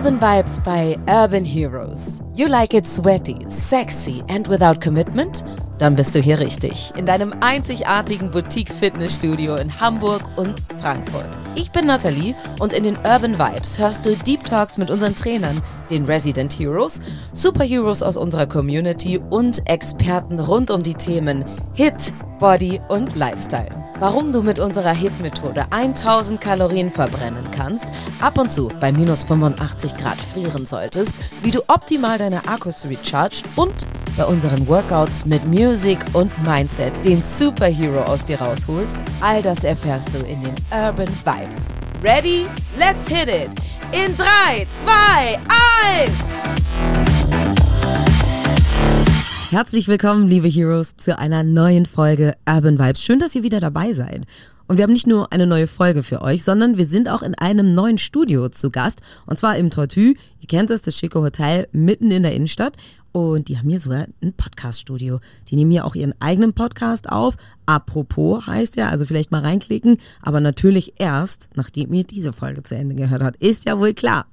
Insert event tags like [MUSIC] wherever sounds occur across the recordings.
Urban Vibes bei Urban Heroes. You like it sweaty, sexy and without commitment? Dann bist du hier richtig. In deinem einzigartigen Boutique-Fitnessstudio in Hamburg und Frankfurt. Ich bin Nathalie und in den Urban Vibes hörst du Deep Talks mit unseren Trainern, den Resident Heroes, Superheroes aus unserer Community und Experten rund um die Themen Hit, Body und Lifestyle. Warum du mit unserer HIT-Methode 1000 Kalorien verbrennen kannst, ab und zu bei minus 85 Grad frieren solltest, wie du optimal deine Akkus recharged und bei unseren Workouts mit Music und Mindset den Superhero aus dir rausholst, all das erfährst du in den Urban Vibes. Ready? Let's hit it! In 3, 2, 1! Herzlich willkommen, liebe Heroes, zu einer neuen Folge Urban Vibes. Schön, dass ihr wieder dabei seid. Und wir haben nicht nur eine neue Folge für euch, sondern wir sind auch in einem neuen Studio zu Gast. Und zwar im Tortue. Ihr kennt es, das schicke Hotel mitten in der Innenstadt. Und die haben hier sogar ein Podcast-Studio. Die nehmen hier auch ihren eigenen Podcast auf. Apropos heißt ja, also vielleicht mal reinklicken, aber natürlich erst, nachdem ihr diese Folge zu Ende gehört habt. Ist ja wohl klar.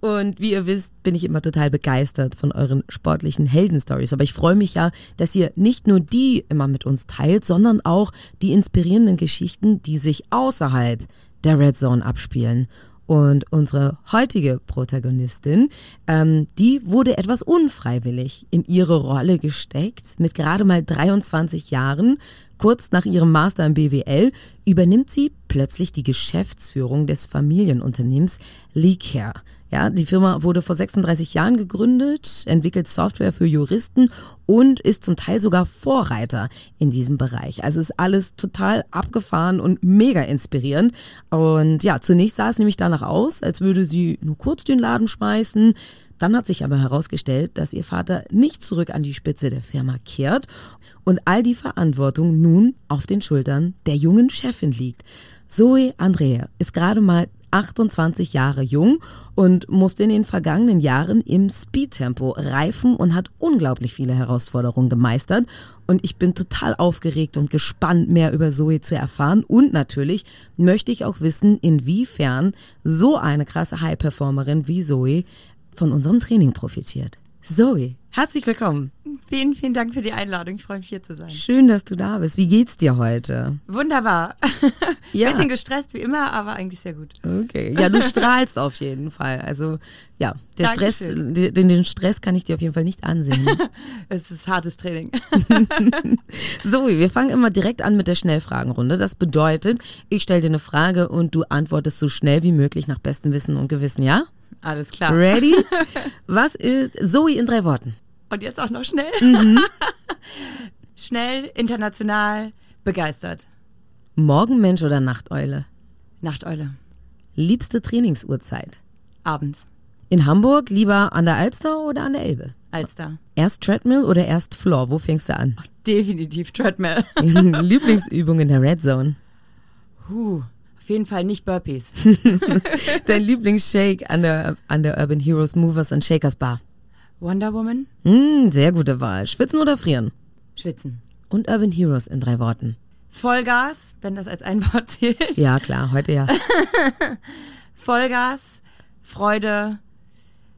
Und wie ihr wisst, bin ich immer total begeistert von euren sportlichen Heldenstories. Aber ich freue mich ja, dass ihr nicht nur die immer mit uns teilt, sondern auch die inspirierenden Geschichten, die sich außerhalb der Red Zone abspielen. Und unsere heutige Protagonistin, ähm, die wurde etwas unfreiwillig in ihre Rolle gesteckt. Mit gerade mal 23 Jahren, kurz nach ihrem Master im BWL, übernimmt sie plötzlich die Geschäftsführung des Familienunternehmens Leecare. Ja, die Firma wurde vor 36 Jahren gegründet, entwickelt Software für Juristen und ist zum Teil sogar Vorreiter in diesem Bereich. Also ist alles total abgefahren und mega inspirierend. Und ja, zunächst sah es nämlich danach aus, als würde sie nur kurz den Laden schmeißen. Dann hat sich aber herausgestellt, dass ihr Vater nicht zurück an die Spitze der Firma kehrt und all die Verantwortung nun auf den Schultern der jungen Chefin liegt. Zoe Andrea ist gerade mal 28 Jahre jung und musste in den vergangenen Jahren im Speedtempo reifen und hat unglaublich viele Herausforderungen gemeistert. Und ich bin total aufgeregt und gespannt, mehr über Zoe zu erfahren. Und natürlich möchte ich auch wissen, inwiefern so eine krasse High-Performerin wie Zoe von unserem Training profitiert. Zoe, herzlich willkommen. Vielen, vielen Dank für die Einladung. Ich freue mich hier zu sein. Schön, dass du da bist. Wie geht's dir heute? Wunderbar. [LAUGHS] Ja. Bisschen gestresst wie immer, aber eigentlich sehr gut. Okay. Ja, du strahlst auf jeden Fall. Also ja, der Stress, den, den Stress kann ich dir auf jeden Fall nicht ansehen. [LAUGHS] es ist hartes Training. [LAUGHS] so, wir fangen immer direkt an mit der Schnellfragenrunde. Das bedeutet, ich stelle dir eine Frage und du antwortest so schnell wie möglich nach bestem Wissen und Gewissen, ja? Alles klar. Ready? [LAUGHS] Was ist Zoe in drei Worten? Und jetzt auch noch schnell? Mhm. [LAUGHS] schnell, international, begeistert. Morgenmensch oder Nachteule? Nachteule. Liebste Trainingsuhrzeit? Abends. In Hamburg lieber an der Alster oder an der Elbe? Alster. Erst Treadmill oder erst Floor? Wo fängst du an? Ach, definitiv Treadmill. [LAUGHS] Lieblingsübung in der Red Zone? Huh, jeden Fall nicht Burpees. [LAUGHS] Dein Lieblingsshake an der, an der Urban Heroes Movers and Shakers Bar? Wonder Woman. Mm, sehr gute Wahl. Schwitzen oder frieren? Schwitzen. Und Urban Heroes in drei Worten? Vollgas, wenn das als ein Wort zählt. Ja, klar, heute ja. [LAUGHS] Vollgas, Freude,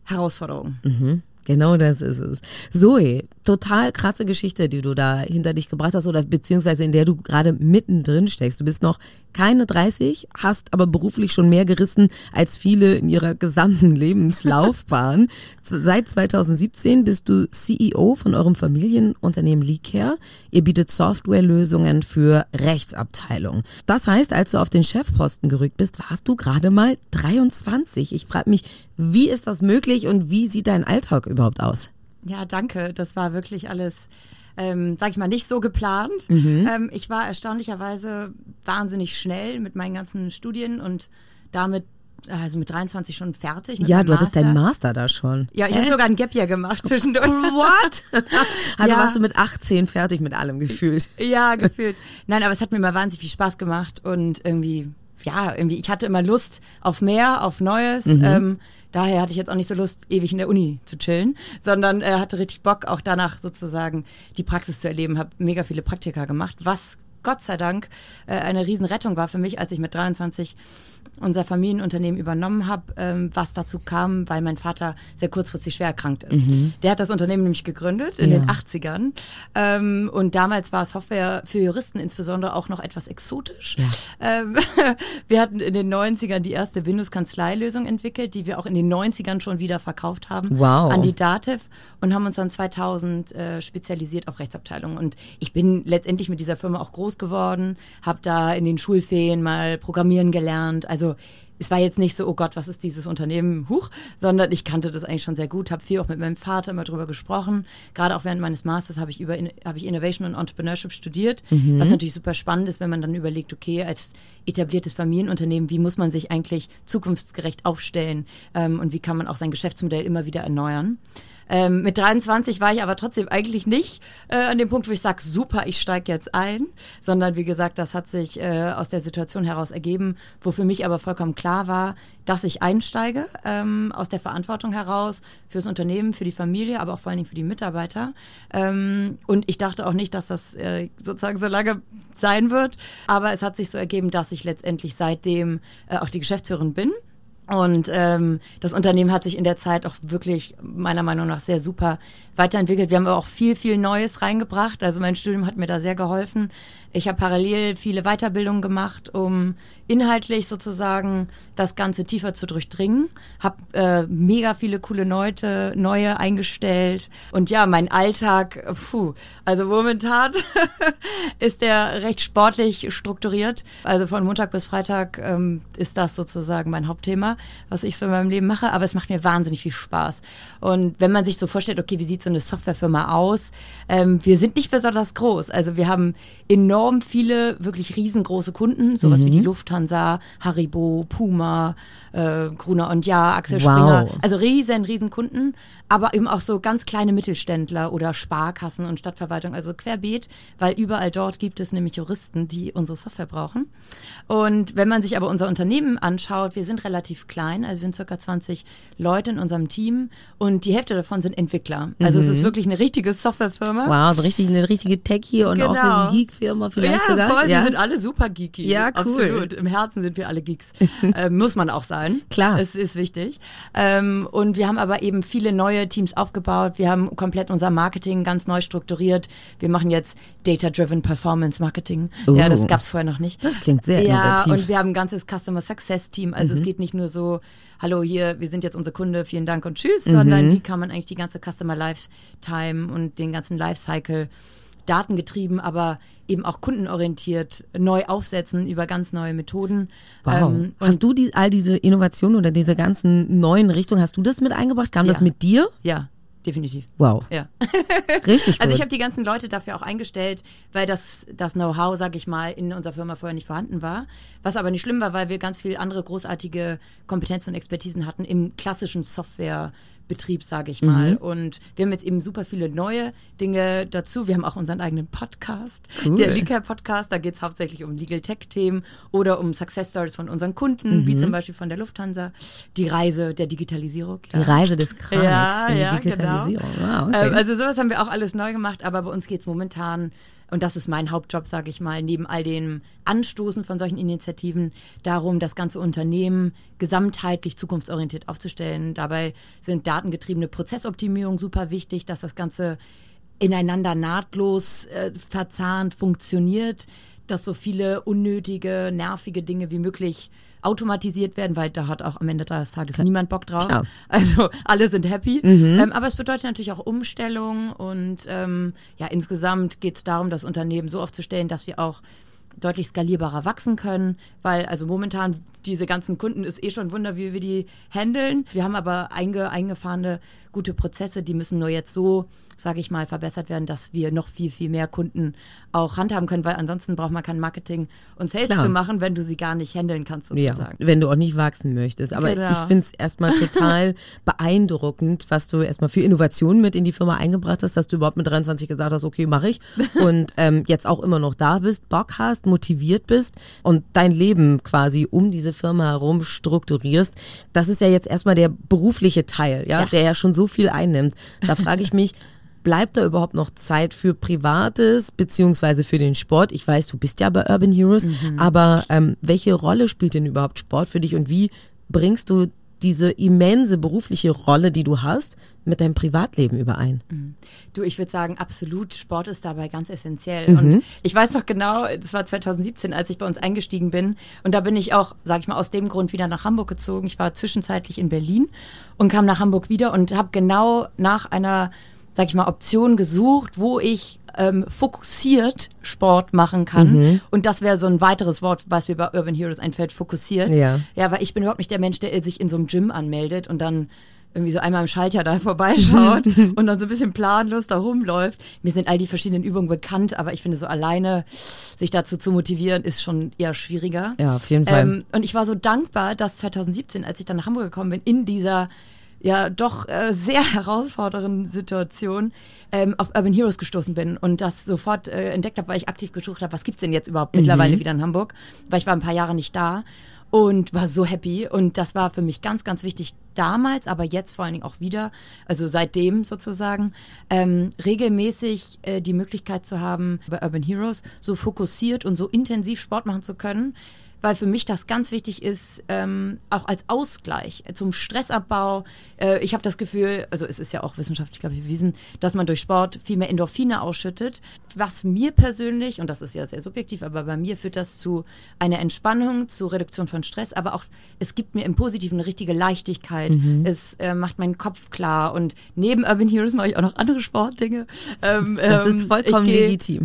Herausforderung. Mhm. Genau das ist es. Zoe, total krasse Geschichte, die du da hinter dich gebracht hast oder beziehungsweise in der du gerade mittendrin steckst. Du bist noch keine 30, hast aber beruflich schon mehr gerissen als viele in ihrer gesamten [LAUGHS] Lebenslaufbahn. Seit 2017 bist du CEO von eurem Familienunternehmen Leecare. Ihr bietet Softwarelösungen für Rechtsabteilungen. Das heißt, als du auf den Chefposten gerückt bist, warst du gerade mal 23. Ich frage mich, wie ist das möglich und wie sieht dein Alltag überhaupt aus? Ja, danke. Das war wirklich alles, ähm, sag ich mal, nicht so geplant. Mhm. Ähm, ich war erstaunlicherweise wahnsinnig schnell mit meinen ganzen Studien und damit also mit 23 schon fertig. ja, du hattest deinen Master da schon. Ja, ich habe sogar ein Gap Year gemacht [LAUGHS] zwischendurch. What? [LAUGHS] also ja. warst du mit 18 fertig mit allem gefühlt? Ja, gefühlt. Nein, aber es hat mir immer wahnsinnig viel Spaß gemacht und irgendwie, ja, irgendwie, ich hatte immer Lust auf mehr, auf Neues. Mhm. Ähm, daher hatte ich jetzt auch nicht so Lust, ewig in der Uni zu chillen, sondern äh, hatte richtig Bock, auch danach sozusagen die Praxis zu erleben. Habe mega viele Praktika gemacht, was Gott sei Dank äh, eine Riesenrettung war für mich, als ich mit 23 unser Familienunternehmen übernommen habe, ähm, was dazu kam, weil mein Vater sehr kurzfristig schwer erkrankt ist. Mhm. Der hat das Unternehmen nämlich gegründet in ja. den 80ern ähm, und damals war Software für Juristen insbesondere auch noch etwas exotisch. Ja. Ähm, [LAUGHS] wir hatten in den 90ern die erste Windows-Kanzleilösung entwickelt, die wir auch in den 90ern schon wieder verkauft haben wow. an die Dativ und haben uns dann 2000 äh, spezialisiert auf Rechtsabteilungen. Und ich bin letztendlich mit dieser Firma auch groß geworden, habe da in den Schulferien mal programmieren gelernt. Also es war jetzt nicht so, oh Gott, was ist dieses Unternehmen, huch, sondern ich kannte das eigentlich schon sehr gut, habe viel auch mit meinem Vater immer drüber gesprochen. Gerade auch während meines Masters habe ich über habe ich Innovation und Entrepreneurship studiert, mhm. was natürlich super spannend ist, wenn man dann überlegt, okay, als etabliertes Familienunternehmen, wie muss man sich eigentlich zukunftsgerecht aufstellen ähm, und wie kann man auch sein Geschäftsmodell immer wieder erneuern. Ähm, mit 23 war ich aber trotzdem eigentlich nicht äh, an dem Punkt, wo ich sage, super, ich steige jetzt ein, sondern wie gesagt, das hat sich äh, aus der Situation heraus ergeben, wo für mich aber vollkommen klar war, dass ich einsteige, ähm, aus der Verantwortung heraus fürs Unternehmen, für die Familie, aber auch vor allen Dingen für die Mitarbeiter. Ähm, und ich dachte auch nicht, dass das äh, sozusagen so lange sein wird, aber es hat sich so ergeben, dass ich letztendlich seitdem äh, auch die Geschäftsführerin bin. Und ähm, das Unternehmen hat sich in der Zeit auch wirklich meiner Meinung nach sehr super weiterentwickelt. Wir haben aber auch viel, viel Neues reingebracht. Also mein Studium hat mir da sehr geholfen. Ich habe parallel viele Weiterbildungen gemacht, um inhaltlich sozusagen das Ganze tiefer zu durchdringen. Habe äh, mega viele coole Leute, neue eingestellt. Und ja, mein Alltag, puh, also momentan [LAUGHS] ist der recht sportlich strukturiert. Also von Montag bis Freitag ähm, ist das sozusagen mein Hauptthema, was ich so in meinem Leben mache. Aber es macht mir wahnsinnig viel Spaß. Und wenn man sich so vorstellt, okay, wie sieht so eine Softwarefirma aus? Ähm, wir sind nicht besonders groß. Also wir haben enorm enorm viele wirklich riesengroße Kunden, sowas mhm. wie die mhm. Lufthansa, Haribo, Puma, äh, Gruner und Ja, Axel wow. Springer. Also riesen, riesen Kunden, aber eben auch so ganz kleine Mittelständler oder Sparkassen und Stadtverwaltung, also querbeet, weil überall dort gibt es nämlich Juristen, die unsere Software brauchen. Und wenn man sich aber unser Unternehmen anschaut, wir sind relativ klein, also wir sind circa 20 Leute in unserem Team und die Hälfte davon sind Entwickler. Also mhm. es ist mhm. wirklich eine richtige Softwarefirma. Wow, so richtig eine richtige Techie und genau. auch eine Geek-Firma vielleicht ja, sogar. Voll, ja, wir sind alle super geeky. Ja, cool. Absolut. Im Herzen sind wir alle Geeks. [LAUGHS] äh, muss man auch sein. Klar. Es ist wichtig. Ähm, und wir haben aber eben viele neue Teams aufgebaut. Wir haben komplett unser Marketing ganz neu strukturiert. Wir machen jetzt Data-Driven Performance Marketing. Uh, ja, das gab es vorher noch nicht. Das klingt sehr ja, innovativ. und wir haben ein ganzes Customer Success Team. Also mhm. es geht nicht nur so, hallo hier, wir sind jetzt unser Kunde, vielen Dank und tschüss, mhm. sondern wie kann man eigentlich die ganze Customer Lifetime und den ganzen Lifecycle datengetrieben, aber eben auch kundenorientiert neu aufsetzen über ganz neue Methoden. Wow. Ähm, hast du die, all diese Innovationen oder diese ganzen neuen Richtungen, hast du das mit eingebracht? Kam ja. das mit dir? Ja, definitiv. Wow. Ja. [LAUGHS] Richtig gut. Also ich habe die ganzen Leute dafür auch eingestellt, weil das, das Know-how, sage ich mal, in unserer Firma vorher nicht vorhanden war. Was aber nicht schlimm war, weil wir ganz viele andere großartige Kompetenzen und Expertisen hatten im klassischen Software- Betrieb, sage ich mal. Mhm. Und wir haben jetzt eben super viele neue Dinge dazu. Wir haben auch unseren eigenen Podcast, cool. der Legal Podcast. Da geht es hauptsächlich um Legal Tech-Themen oder um Success Stories von unseren Kunden, mhm. wie zum Beispiel von der Lufthansa. Die Reise der Digitalisierung. Die Reise des Krams ja, in die ja, Digitalisierung. Genau. Wow, okay. ähm, also sowas haben wir auch alles neu gemacht, aber bei uns geht es momentan und das ist mein Hauptjob, sage ich mal, neben all dem Anstoßen von solchen Initiativen, darum, das ganze Unternehmen gesamtheitlich zukunftsorientiert aufzustellen. Dabei sind datengetriebene Prozessoptimierung super wichtig, dass das Ganze ineinander nahtlos äh, verzahnt funktioniert, dass so viele unnötige, nervige Dinge wie möglich automatisiert werden, weil da hat auch am Ende des Tages Klar. niemand Bock drauf. Klar. [LAUGHS] Also alle sind happy. Mhm. Ähm, aber es bedeutet natürlich auch Umstellung und ähm, ja, insgesamt geht es darum, das Unternehmen so aufzustellen, dass wir auch deutlich skalierbarer wachsen können, weil also momentan diese ganzen Kunden ist eh schon Wunder, wie wir die handeln. Wir haben aber einge, eingefahrene gute Prozesse, die müssen nur jetzt so, sage ich mal, verbessert werden, dass wir noch viel, viel mehr Kunden auch handhaben können, weil ansonsten braucht man kein Marketing und Sales Klar. zu machen, wenn du sie gar nicht handeln kannst, sozusagen. Ja, wenn du auch nicht wachsen möchtest. Aber genau. ich finde es erstmal total [LAUGHS] beeindruckend, was du erstmal für Innovationen mit in die Firma eingebracht hast, dass du überhaupt mit 23 gesagt hast, okay, mache ich. [LAUGHS] Und ähm, jetzt auch immer noch da bist, Bock hast, motiviert bist und dein Leben quasi um diese Firma herum strukturierst. Das ist ja jetzt erstmal der berufliche Teil, ja, ja. der ja schon so viel einnimmt. Da frage ich mich, [LAUGHS] bleibt da überhaupt noch Zeit für Privates beziehungsweise für den Sport? Ich weiß, du bist ja bei Urban Heroes, mhm. aber ähm, welche Rolle spielt denn überhaupt Sport für dich und wie bringst du diese immense berufliche Rolle, die du hast, mit deinem Privatleben überein? Mhm. Du, ich würde sagen, absolut, Sport ist dabei ganz essentiell. Mhm. Und ich weiß noch genau, das war 2017, als ich bei uns eingestiegen bin. Und da bin ich auch, sage ich mal, aus dem Grund wieder nach Hamburg gezogen. Ich war zwischenzeitlich in Berlin und kam nach Hamburg wieder und habe genau nach einer, sage ich mal, Option gesucht, wo ich ähm, fokussiert Sport machen kann. Mhm. Und das wäre so ein weiteres Wort, was mir bei Urban Heroes einfällt, fokussiert. Ja. ja, weil ich bin überhaupt nicht der Mensch, der sich in so einem Gym anmeldet und dann irgendwie so einmal im Schalter da [LAUGHS] vorbeischaut [LAUGHS] und dann so ein bisschen planlos da rumläuft. Mir sind all die verschiedenen Übungen bekannt, aber ich finde so alleine sich dazu zu motivieren, ist schon eher schwieriger. Ja, auf jeden Fall. Ähm, und ich war so dankbar, dass 2017, als ich dann nach Hamburg gekommen bin, in dieser ja doch äh, sehr [LAUGHS] herausfordernden Situation ähm, auf Urban Heroes gestoßen bin und das sofort äh, entdeckt habe, weil ich aktiv gesucht habe, was gibt es denn jetzt überhaupt mhm. mittlerweile wieder in Hamburg, weil ich war ein paar Jahre nicht da und war so happy und das war für mich ganz, ganz wichtig damals, aber jetzt vor allen Dingen auch wieder, also seitdem sozusagen, ähm, regelmäßig äh, die Möglichkeit zu haben, bei Urban Heroes so fokussiert und so intensiv Sport machen zu können, weil für mich das ganz wichtig ist, ähm, auch als Ausgleich zum Stressabbau. Äh, ich habe das Gefühl, also es ist ja auch wissenschaftlich, glaube ich, bewiesen, dass man durch Sport viel mehr Endorphine ausschüttet. Was mir persönlich, und das ist ja sehr subjektiv, aber bei mir führt das zu einer Entspannung, zu Reduktion von Stress, aber auch es gibt mir im Positiven eine richtige Leichtigkeit. Mhm. Es äh, macht meinen Kopf klar und neben Urban Heroes mache ich auch noch andere Sportdinge. Ähm, das ist ähm, vollkommen geh, legitim.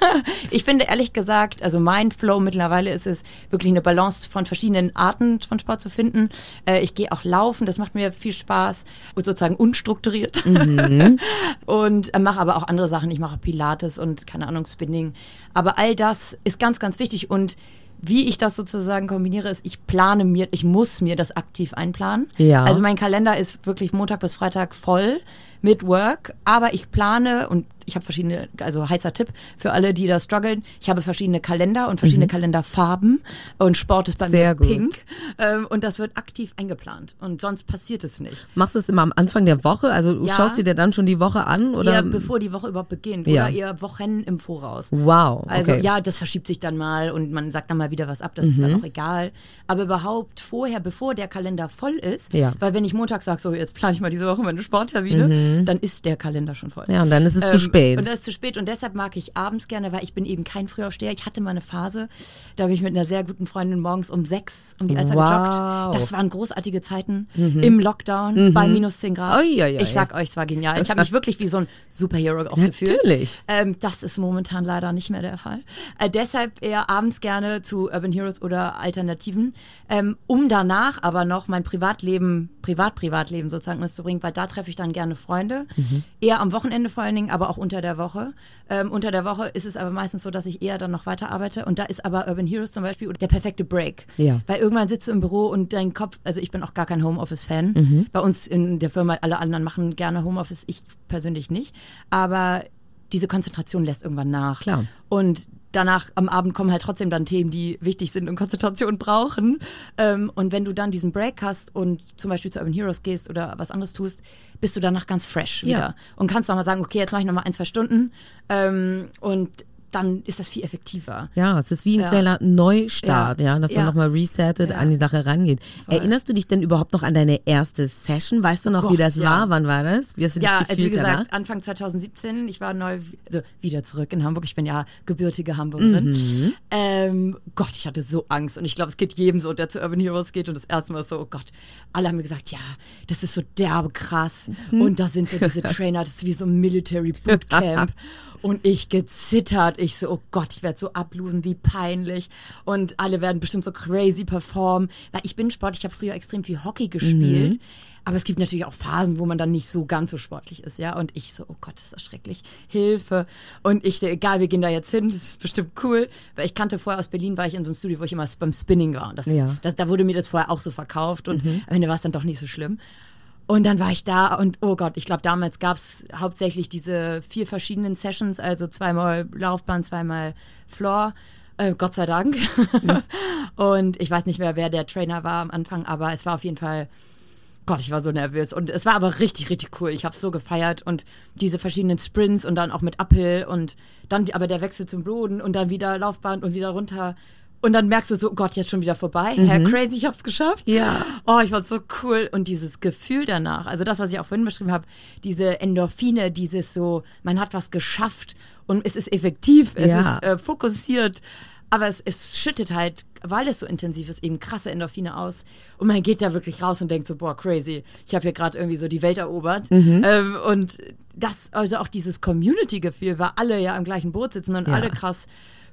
[LAUGHS] ich finde ehrlich gesagt, also mein Flow mittlerweile ist es, wirklich eine Balance von verschiedenen Arten von Sport zu finden. Äh, ich gehe auch laufen, das macht mir viel Spaß und sozusagen unstrukturiert. Mhm. [LAUGHS] und äh, mache aber auch andere Sachen. Ich mache Pilates und keine Ahnung, Spinning. Aber all das ist ganz, ganz wichtig und wie ich das sozusagen kombiniere, ist, ich plane mir, ich muss mir das aktiv einplanen. Ja. Also mein Kalender ist wirklich Montag bis Freitag voll mit Work, aber ich plane und ich habe verschiedene, also heißer Tipp für alle, die da strugglen. Ich habe verschiedene Kalender und verschiedene mhm. Kalenderfarben und Sport ist bei Sehr mir gut. pink ähm, und das wird aktiv eingeplant und sonst passiert es nicht. Machst du es immer am Anfang der Woche? Also du ja. schaust dir dann schon die Woche an oder? Ja, bevor die Woche überhaupt beginnt ja. oder eher Wochen im Voraus. Wow. Okay. Also ja, das verschiebt sich dann mal und man sagt dann mal wieder was ab, das mhm. ist dann mhm. auch egal. Aber überhaupt vorher, bevor der Kalender voll ist, ja. weil wenn ich Montag sage, so jetzt plane ich mal diese Woche meine Sporttermine, mhm. Dann ist der Kalender schon voll. Ja, und dann ist es ähm, zu spät. Und das ist zu spät und deshalb mag ich abends gerne, weil ich bin eben kein Frühaufsteher. Ich hatte mal eine Phase, da habe ich mit einer sehr guten Freundin morgens um sechs um die Alster wow. gejoggt. Das waren großartige Zeiten mhm. im Lockdown mhm. bei minus zehn Grad. Oi, oi, oi. Ich sag euch, es war genial. Ich habe mich wirklich wie so ein Superhero [LAUGHS] auch gefühlt. Natürlich. Ähm, das ist momentan leider nicht mehr der Fall. Äh, deshalb eher abends gerne zu Urban Heroes oder Alternativen, ähm, um danach aber noch mein Privatleben, Privat-Privatleben sozusagen zu bringen, weil da treffe ich dann gerne Freunde. Mhm. Eher am Wochenende vor allen Dingen, aber auch unter der Woche. Ähm, unter der Woche ist es aber meistens so, dass ich eher dann noch weiter arbeite. Und da ist aber Urban Heroes zum Beispiel der perfekte Break. Ja. Weil irgendwann sitzt du im Büro und dein Kopf, also ich bin auch gar kein Homeoffice-Fan. Mhm. Bei uns in der Firma, alle anderen machen gerne Homeoffice, ich persönlich nicht. Aber diese Konzentration lässt irgendwann nach. Klar. Und danach am Abend kommen halt trotzdem dann Themen, die wichtig sind und Konzentration brauchen. Ähm, und wenn du dann diesen Break hast und zum Beispiel zu Urban Heroes gehst oder was anderes tust, bist du danach ganz fresh wieder. Ja. Und kannst nochmal sagen, okay, jetzt mache ich nochmal ein, zwei Stunden. Ähm, und dann ist das viel effektiver. Ja, es ist wie ein ja. kleiner Neustart, ja, ja dass man ja. nochmal resettet, an die Sache rangeht. Voll. Erinnerst du dich denn überhaupt noch an deine erste Session? Weißt du noch, Gott, wie das war? Wann war das? Wie hast du dich ja, gefühlt also wie gesagt, danach? Anfang 2017. Ich war neu, also wieder zurück in Hamburg. Ich bin ja gebürtige Hamburgerin. Mhm. Ähm, Gott, ich hatte so Angst und ich glaube, es geht jedem so, der zu Urban Heroes geht und das erste Mal so, oh Gott, alle haben mir gesagt, ja, das ist so derbe krass mhm. und da sind so diese Trainer, das ist wie so ein Military Bootcamp. [LAUGHS] Und ich gezittert. Ich so, oh Gott, ich werde so ablosen, wie peinlich. Und alle werden bestimmt so crazy performen. Weil ich bin Sport, ich habe früher extrem viel Hockey gespielt. Mhm. Aber es gibt natürlich auch Phasen, wo man dann nicht so ganz so sportlich ist, ja. Und ich so, oh Gott, ist das schrecklich. Hilfe. Und ich, egal, wir gehen da jetzt hin, das ist bestimmt cool. Weil ich kannte vorher aus Berlin, war ich in so einem Studio, wo ich immer beim Spinning war. Und das, ja. das, da wurde mir das vorher auch so verkauft. Und mhm. am Ende war es dann doch nicht so schlimm. Und dann war ich da und oh Gott, ich glaube, damals gab es hauptsächlich diese vier verschiedenen Sessions, also zweimal Laufbahn, zweimal Floor. Äh, Gott sei Dank. Mhm. [LAUGHS] und ich weiß nicht mehr, wer der Trainer war am Anfang, aber es war auf jeden Fall Gott, ich war so nervös. Und es war aber richtig, richtig cool. Ich habe es so gefeiert und diese verschiedenen Sprints und dann auch mit Uphill und dann aber der Wechsel zum Boden und dann wieder Laufbahn und wieder runter. Und dann merkst du so, Gott, jetzt schon wieder vorbei. Mhm. Herr Crazy, ich hab's geschafft. Ja. Oh, ich fand's so cool. Und dieses Gefühl danach, also das, was ich auch vorhin beschrieben habe, diese Endorphine, dieses so, man hat was geschafft und es ist effektiv, es Ja. ist äh, fokussiert. Aber es, es schüttet halt, weil es so intensiv ist, eben krasse Endorphine aus. Und man geht da wirklich raus und denkt so, boah, crazy. Ich habe hier gerade irgendwie so die Welt erobert. Ähm, und das, also auch dieses Community-Gefühl, weil alle ja im gleichen Boot sitzen und Ja. alle krass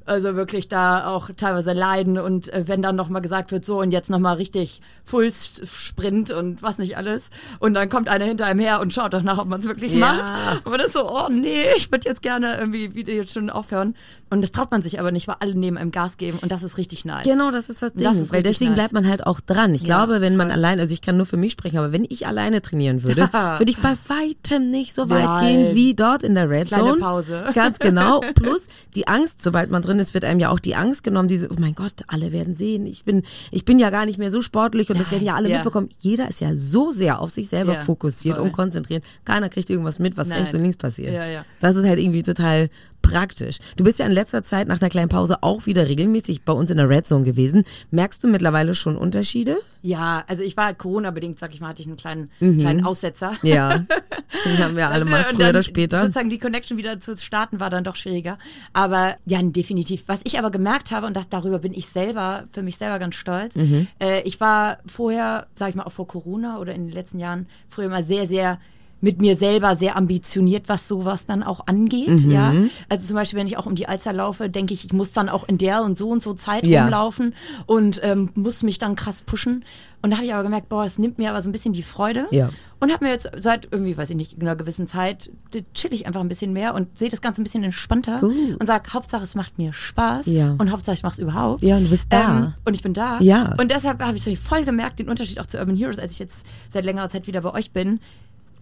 also wirklich da auch teilweise leiden und äh, wenn dann nochmal gesagt wird, so und jetzt nochmal richtig Full-Sprint und was nicht alles und dann kommt einer hinter einem her und schaut danach, ob man es wirklich Ja. macht. Und man ist so, oh nee, ich würde jetzt gerne irgendwie wieder jetzt schon aufhören. Und das traut man sich aber nicht, weil alle neben einem Gas geben und das ist richtig nice. Genau, das ist das Ding. Das ist weil deswegen nice. bleibt man halt auch dran. Ich Ja, glaube, wenn man allein, also ich kann nur für mich sprechen, aber wenn ich alleine trainieren würde, [LAUGHS] würde ich bei weitem nicht so weit Nein. gehen wie dort in der Red Kleine Zone. Pause. [LAUGHS] Ganz genau. [LAUGHS] Plus die Angst, sobald man drin ist, wird einem ja auch die Angst genommen, diese, oh mein Gott, alle werden sehen, ich bin, ich bin ja gar nicht mehr so sportlich und das werden ja alle ja. mitbekommen. Jeder ist ja so sehr auf sich selber Ja, fokussiert voll. und konzentriert. Keiner kriegt irgendwas mit, was Nein. rechts und links passiert. Ja, ja. Das ist halt irgendwie total praktisch. Du bist ja in letzter Zeit nach einer kleinen Pause auch wieder regelmäßig bei uns in der Red Zone gewesen. Merkst du mittlerweile schon Unterschiede? Ja, also ich war Corona-bedingt, sag ich mal, hatte ich einen kleinen, kleinen Aussetzer. Ja. [LAUGHS] Den haben wir alle mal Und früher oder später. Sozusagen die Connection wieder zu starten war dann doch schwieriger. Aber ja, definitiv. Was ich aber gemerkt habe, und das, darüber bin ich selber, für mich selber ganz stolz, Mhm. äh, ich war vorher, sag ich mal, auch vor Corona oder in den letzten Jahren, früher immer sehr, sehr mit mir selber sehr ambitioniert, was sowas dann auch angeht. Mhm. Ja, also zum Beispiel, wenn ich auch um die Alster laufe, denke ich, ich muss dann auch in der und so und so Zeit Ja. rumlaufen und ähm, muss mich dann krass pushen. Und da habe ich aber gemerkt, boah, es nimmt mir aber so ein bisschen die Freude. Ja. Und habe mir jetzt seit irgendwie, weiß ich nicht, einer gewissen Zeit, chill ich einfach ein bisschen mehr und sehe das Ganze ein bisschen entspannter Cool. und sage, Hauptsache es macht mir Spaß Ja. und Hauptsache ich mache es überhaupt. Ja, und du bist da. Ähm, und ich bin da. Ja. Und deshalb habe ich so voll gemerkt, den Unterschied auch zu Urban Heroes, als ich jetzt seit längerer Zeit wieder bei euch bin.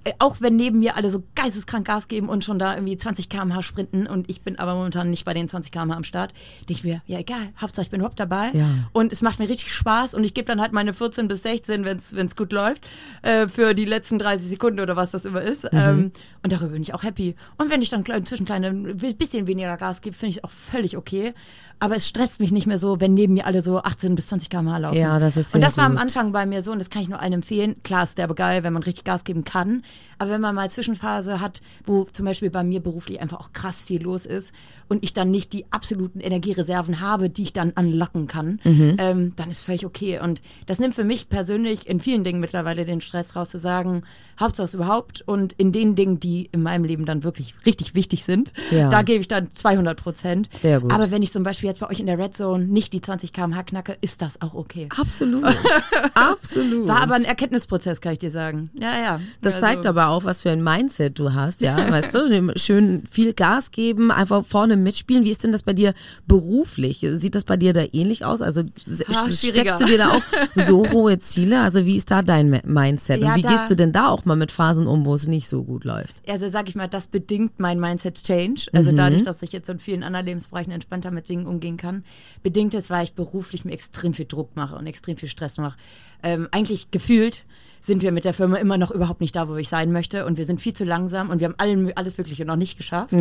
Äh, Auch wenn neben mir alle so geisteskrank Gas geben und schon da irgendwie 20 km/h sprinten und ich bin aber momentan nicht bei den 20 km/h am Start, denke ich mir, ja egal, Hauptsache ich bin überhaupt dabei. Ja. Und es macht mir richtig Spaß und ich gebe dann halt meine 14 bis 16, wenn es gut läuft, äh, für die letzten 30 Sekunden oder was das immer ist. Ähm, und darüber bin ich auch happy. Und wenn ich dann klein- inzwischen kleine, ein bisschen weniger Gas gebe, finde ich auch völlig okay. Aber es stresst mich nicht mehr so, wenn neben mir alle so 18 bis 20 km/h laufen. Ja, das ist Und sehr das war am gut. Anfang bei mir so und das kann ich nur allen empfehlen. Klar ist der aber geil, wenn man richtig Gas geben kann. Aber wenn man mal Zwischenphase hat, wo zum Beispiel bei mir beruflich einfach auch krass viel los ist und ich dann nicht die absoluten Energiereserven habe, die ich dann anlocken kann, Mhm. ähm, dann ist völlig okay. Und das nimmt für mich persönlich in vielen Dingen mittlerweile den Stress raus, zu sagen, Hauptsache überhaupt und in den Dingen, die in meinem Leben dann wirklich richtig wichtig sind, Ja. da gebe ich dann 200 Prozent. Sehr gut. Aber wenn ich zum Beispiel jetzt bei euch in der Red Zone nicht die 20 km/h knacke, ist das auch okay. Absolut. [LAUGHS] Absolut. War aber ein Erkenntnisprozess, kann ich dir sagen. Ja, ja. Das Also, zeigt aber auch, was für ein Mindset du hast, ja, [LAUGHS] weißt du, schön viel Gas geben, einfach vorne mitspielen. Wie ist denn das bei dir beruflich? Sieht das bei dir da ähnlich aus? Also Ah, steckst du dir da auch [LAUGHS] so hohe Ziele? Also wie ist da dein Mi- Mindset? Und Ja, wie da- gehst du denn da auch mal mit Phasen um, wo es nicht so gut läuft? Also sag ich mal, das bedingt mein Mindset Change. Also dadurch, dass ich jetzt in vielen anderen Lebensbereichen entspannter mit Dingen umgehen kann, bedingt es, weil ich beruflich mir extrem viel Druck mache und extrem viel Stress mache. Ähm, eigentlich gefühlt sind wir mit der Firma immer noch überhaupt nicht da, wo ich sein möchte und wir sind viel zu langsam und wir haben allen, alles Mögliche noch nicht geschafft.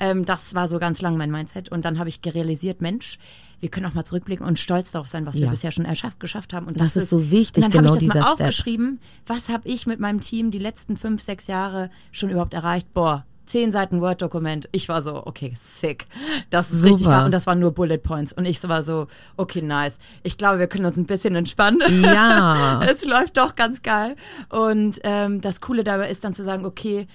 Ähm, das war so ganz lang mein Mindset und dann habe ich realisiert, Mensch, wir können auch mal zurückblicken und stolz darauf sein, was wir Ja. bisher schon erschafft, geschafft haben. Und Das ist so wichtig, und dann genau habe ich das mal Step. aufgeschrieben, was habe ich mit meinem Team die letzten fünf, sechs Jahre schon überhaupt erreicht? Boah, zehn Seiten Word-Dokument. Ich war so, okay, sick. Das ist Super. richtig. Und das waren nur Bullet Points. Und ich war so, okay, nice. Ich glaube, wir können uns ein bisschen entspannen. Ja. [LAUGHS] es läuft doch ganz geil. Und ähm, das Coole dabei ist dann zu sagen, okay,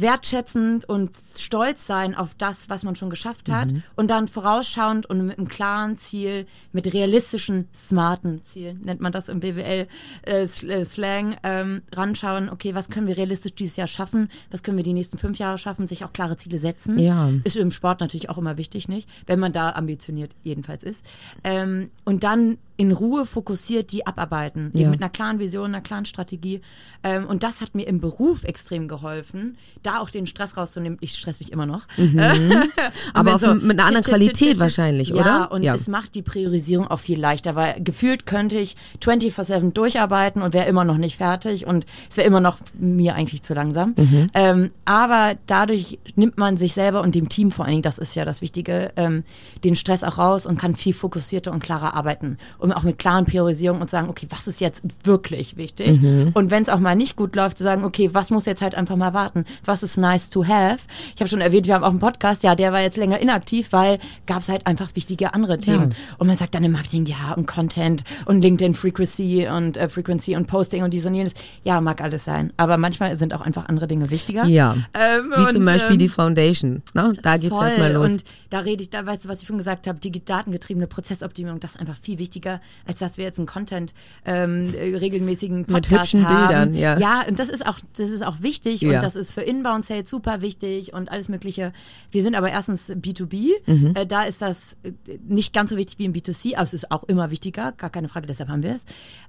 wertschätzend und stolz sein auf das, was man schon geschafft hat und dann vorausschauend und mit einem klaren Ziel, mit realistischen, smarten Zielen, nennt man das im BWL-Slang, ähm, ranschauen, okay, was können wir realistisch dieses Jahr schaffen, was können wir die nächsten fünf Jahre schaffen, sich auch klare Ziele setzen. Ja. Ist im Sport natürlich auch immer wichtig, nicht? Wenn man da ambitioniert jedenfalls ist. Ähm, und dann in Ruhe fokussiert die abarbeiten. Ja. Eben mit einer klaren Vision, einer klaren Strategie. Ähm, und das hat mir im Beruf extrem geholfen, da auch den Stress rauszunehmen. Ich stress mich immer noch. Mhm. [LAUGHS] Aber auf, mit einer anderen Qualität wahrscheinlich, ja, oder? Und es macht die Priorisierung auch viel leichter, weil gefühlt könnte ich 24-7 durcharbeiten und wäre immer noch nicht fertig und es wäre immer noch mir eigentlich zu langsam. Mhm. Ähm, aber dadurch nimmt man sich selber und dem Team vor allen Dingen, das ist ja das Wichtige, ähm, den Stress auch raus und kann viel fokussierter und klarer arbeiten. Und auch mit klaren Priorisierungen und sagen, okay, was ist jetzt wirklich wichtig? Mhm. Und wenn es auch mal nicht gut läuft, zu sagen, okay, was muss jetzt halt einfach mal warten? Was ist nice to have? Ich habe schon erwähnt, wir haben auch einen Podcast, ja, der war jetzt länger inaktiv, weil gab es halt einfach wichtige andere Themen. Und man sagt dann im Marketing, ja, und Content und LinkedIn Frequency und äh, Frequency und Posting und dies und jenes. Ja, mag alles sein. Aber manchmal sind auch einfach andere Dinge wichtiger. Ja. Ähm, Wie zum und, Beispiel ähm, die Foundation. Ne? Da geht's Voll. erstmal los. Und da rede ich, da weißt du, was ich schon gesagt habe, die datengetriebene Prozessoptimierung, das ist einfach viel wichtiger, als dass wir jetzt einen Content ähm, äh, regelmäßigen Podcast hübschen haben. Bildern, ja. Ja, und das ist auch, das ist auch wichtig Ja. und das ist für Inbound Sales super wichtig und alles Mögliche. Wir sind aber erstens B2B, Mhm. äh, da ist das äh, nicht ganz so wichtig wie im B2C, aber es ist auch immer wichtiger, gar keine Frage, deshalb haben wir es.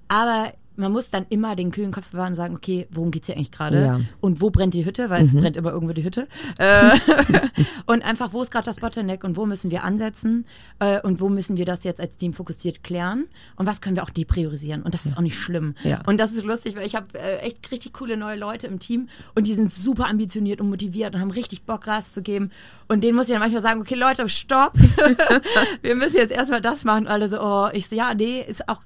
Aber man muss dann immer den kühlen Kopf bewahren und sagen, okay, worum geht's hier eigentlich gerade? Ja. Und wo brennt die Hütte? Weil es brennt immer irgendwo die Hütte. Äh, [LAUGHS] und einfach, wo ist gerade das Bottleneck und wo müssen wir ansetzen? Äh, und wo müssen wir das jetzt als Team fokussiert klären? Und was können wir auch depriorisieren? Und das ist auch nicht schlimm. Ja. Und das ist lustig, weil ich habe äh, echt richtig coole neue Leute im Team und die sind super ambitioniert und motiviert und haben richtig Bock, Gas zu geben. Und denen muss ich dann manchmal sagen, okay, Leute, stopp. [LAUGHS] wir müssen jetzt erstmal das machen. Und alle so, oh, ich so, ja, nee, ist auch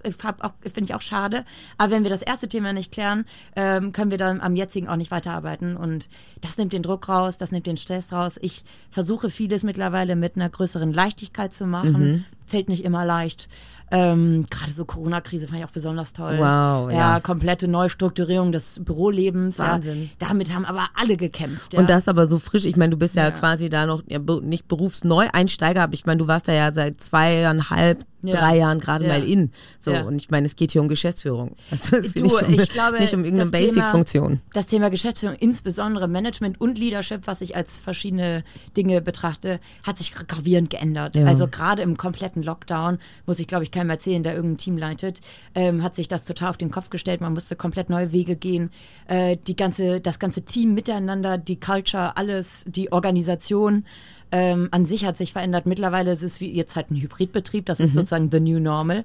finde ich auch schade. Aber wenn wir das erste Thema nicht klären, ähm, können wir dann am jetzigen auch nicht weiterarbeiten. Und das nimmt den Druck raus, das nimmt den Stress raus. Ich versuche vieles mittlerweile mit einer größeren Leichtigkeit zu machen. Mhm. Fällt nicht immer leicht. Ähm, Gerade so Corona-Krise fand ich auch besonders toll. Wow, ja. komplette Neustrukturierung des Bürolebens. Wahnsinn. Ja. Damit haben aber alle gekämpft. Ja. Und das aber so frisch. Ich meine, du bist ja, Ja. quasi da noch ja, nicht Berufsneueinsteiger, aber ich meine, du warst da ja seit zweieinhalb, Ja. drei Jahren gerade Ja. mal in. So, Ja. und ich meine, es geht hier um Geschäftsführung. Also es Du, nicht um, ich glaube, nicht um irgendeine Basic-Funktion. Das Thema Geschäftsführung, insbesondere Management und Leadership, was ich als verschiedene Dinge betrachte, hat sich gravierend geändert. Ja. Also gerade im kompletten Lockdown, muss ich glaube ich keinem erzählen, der irgendein Team leitet, ähm, hat sich das total auf den Kopf gestellt. Man musste komplett neue Wege gehen. Äh, die ganze, das ganze Team miteinander, die Culture, alles, die Organisation. Ähm, an sich hat sich verändert. Mittlerweile ist es wie jetzt halt ein Hybridbetrieb, das ist sozusagen the new normal.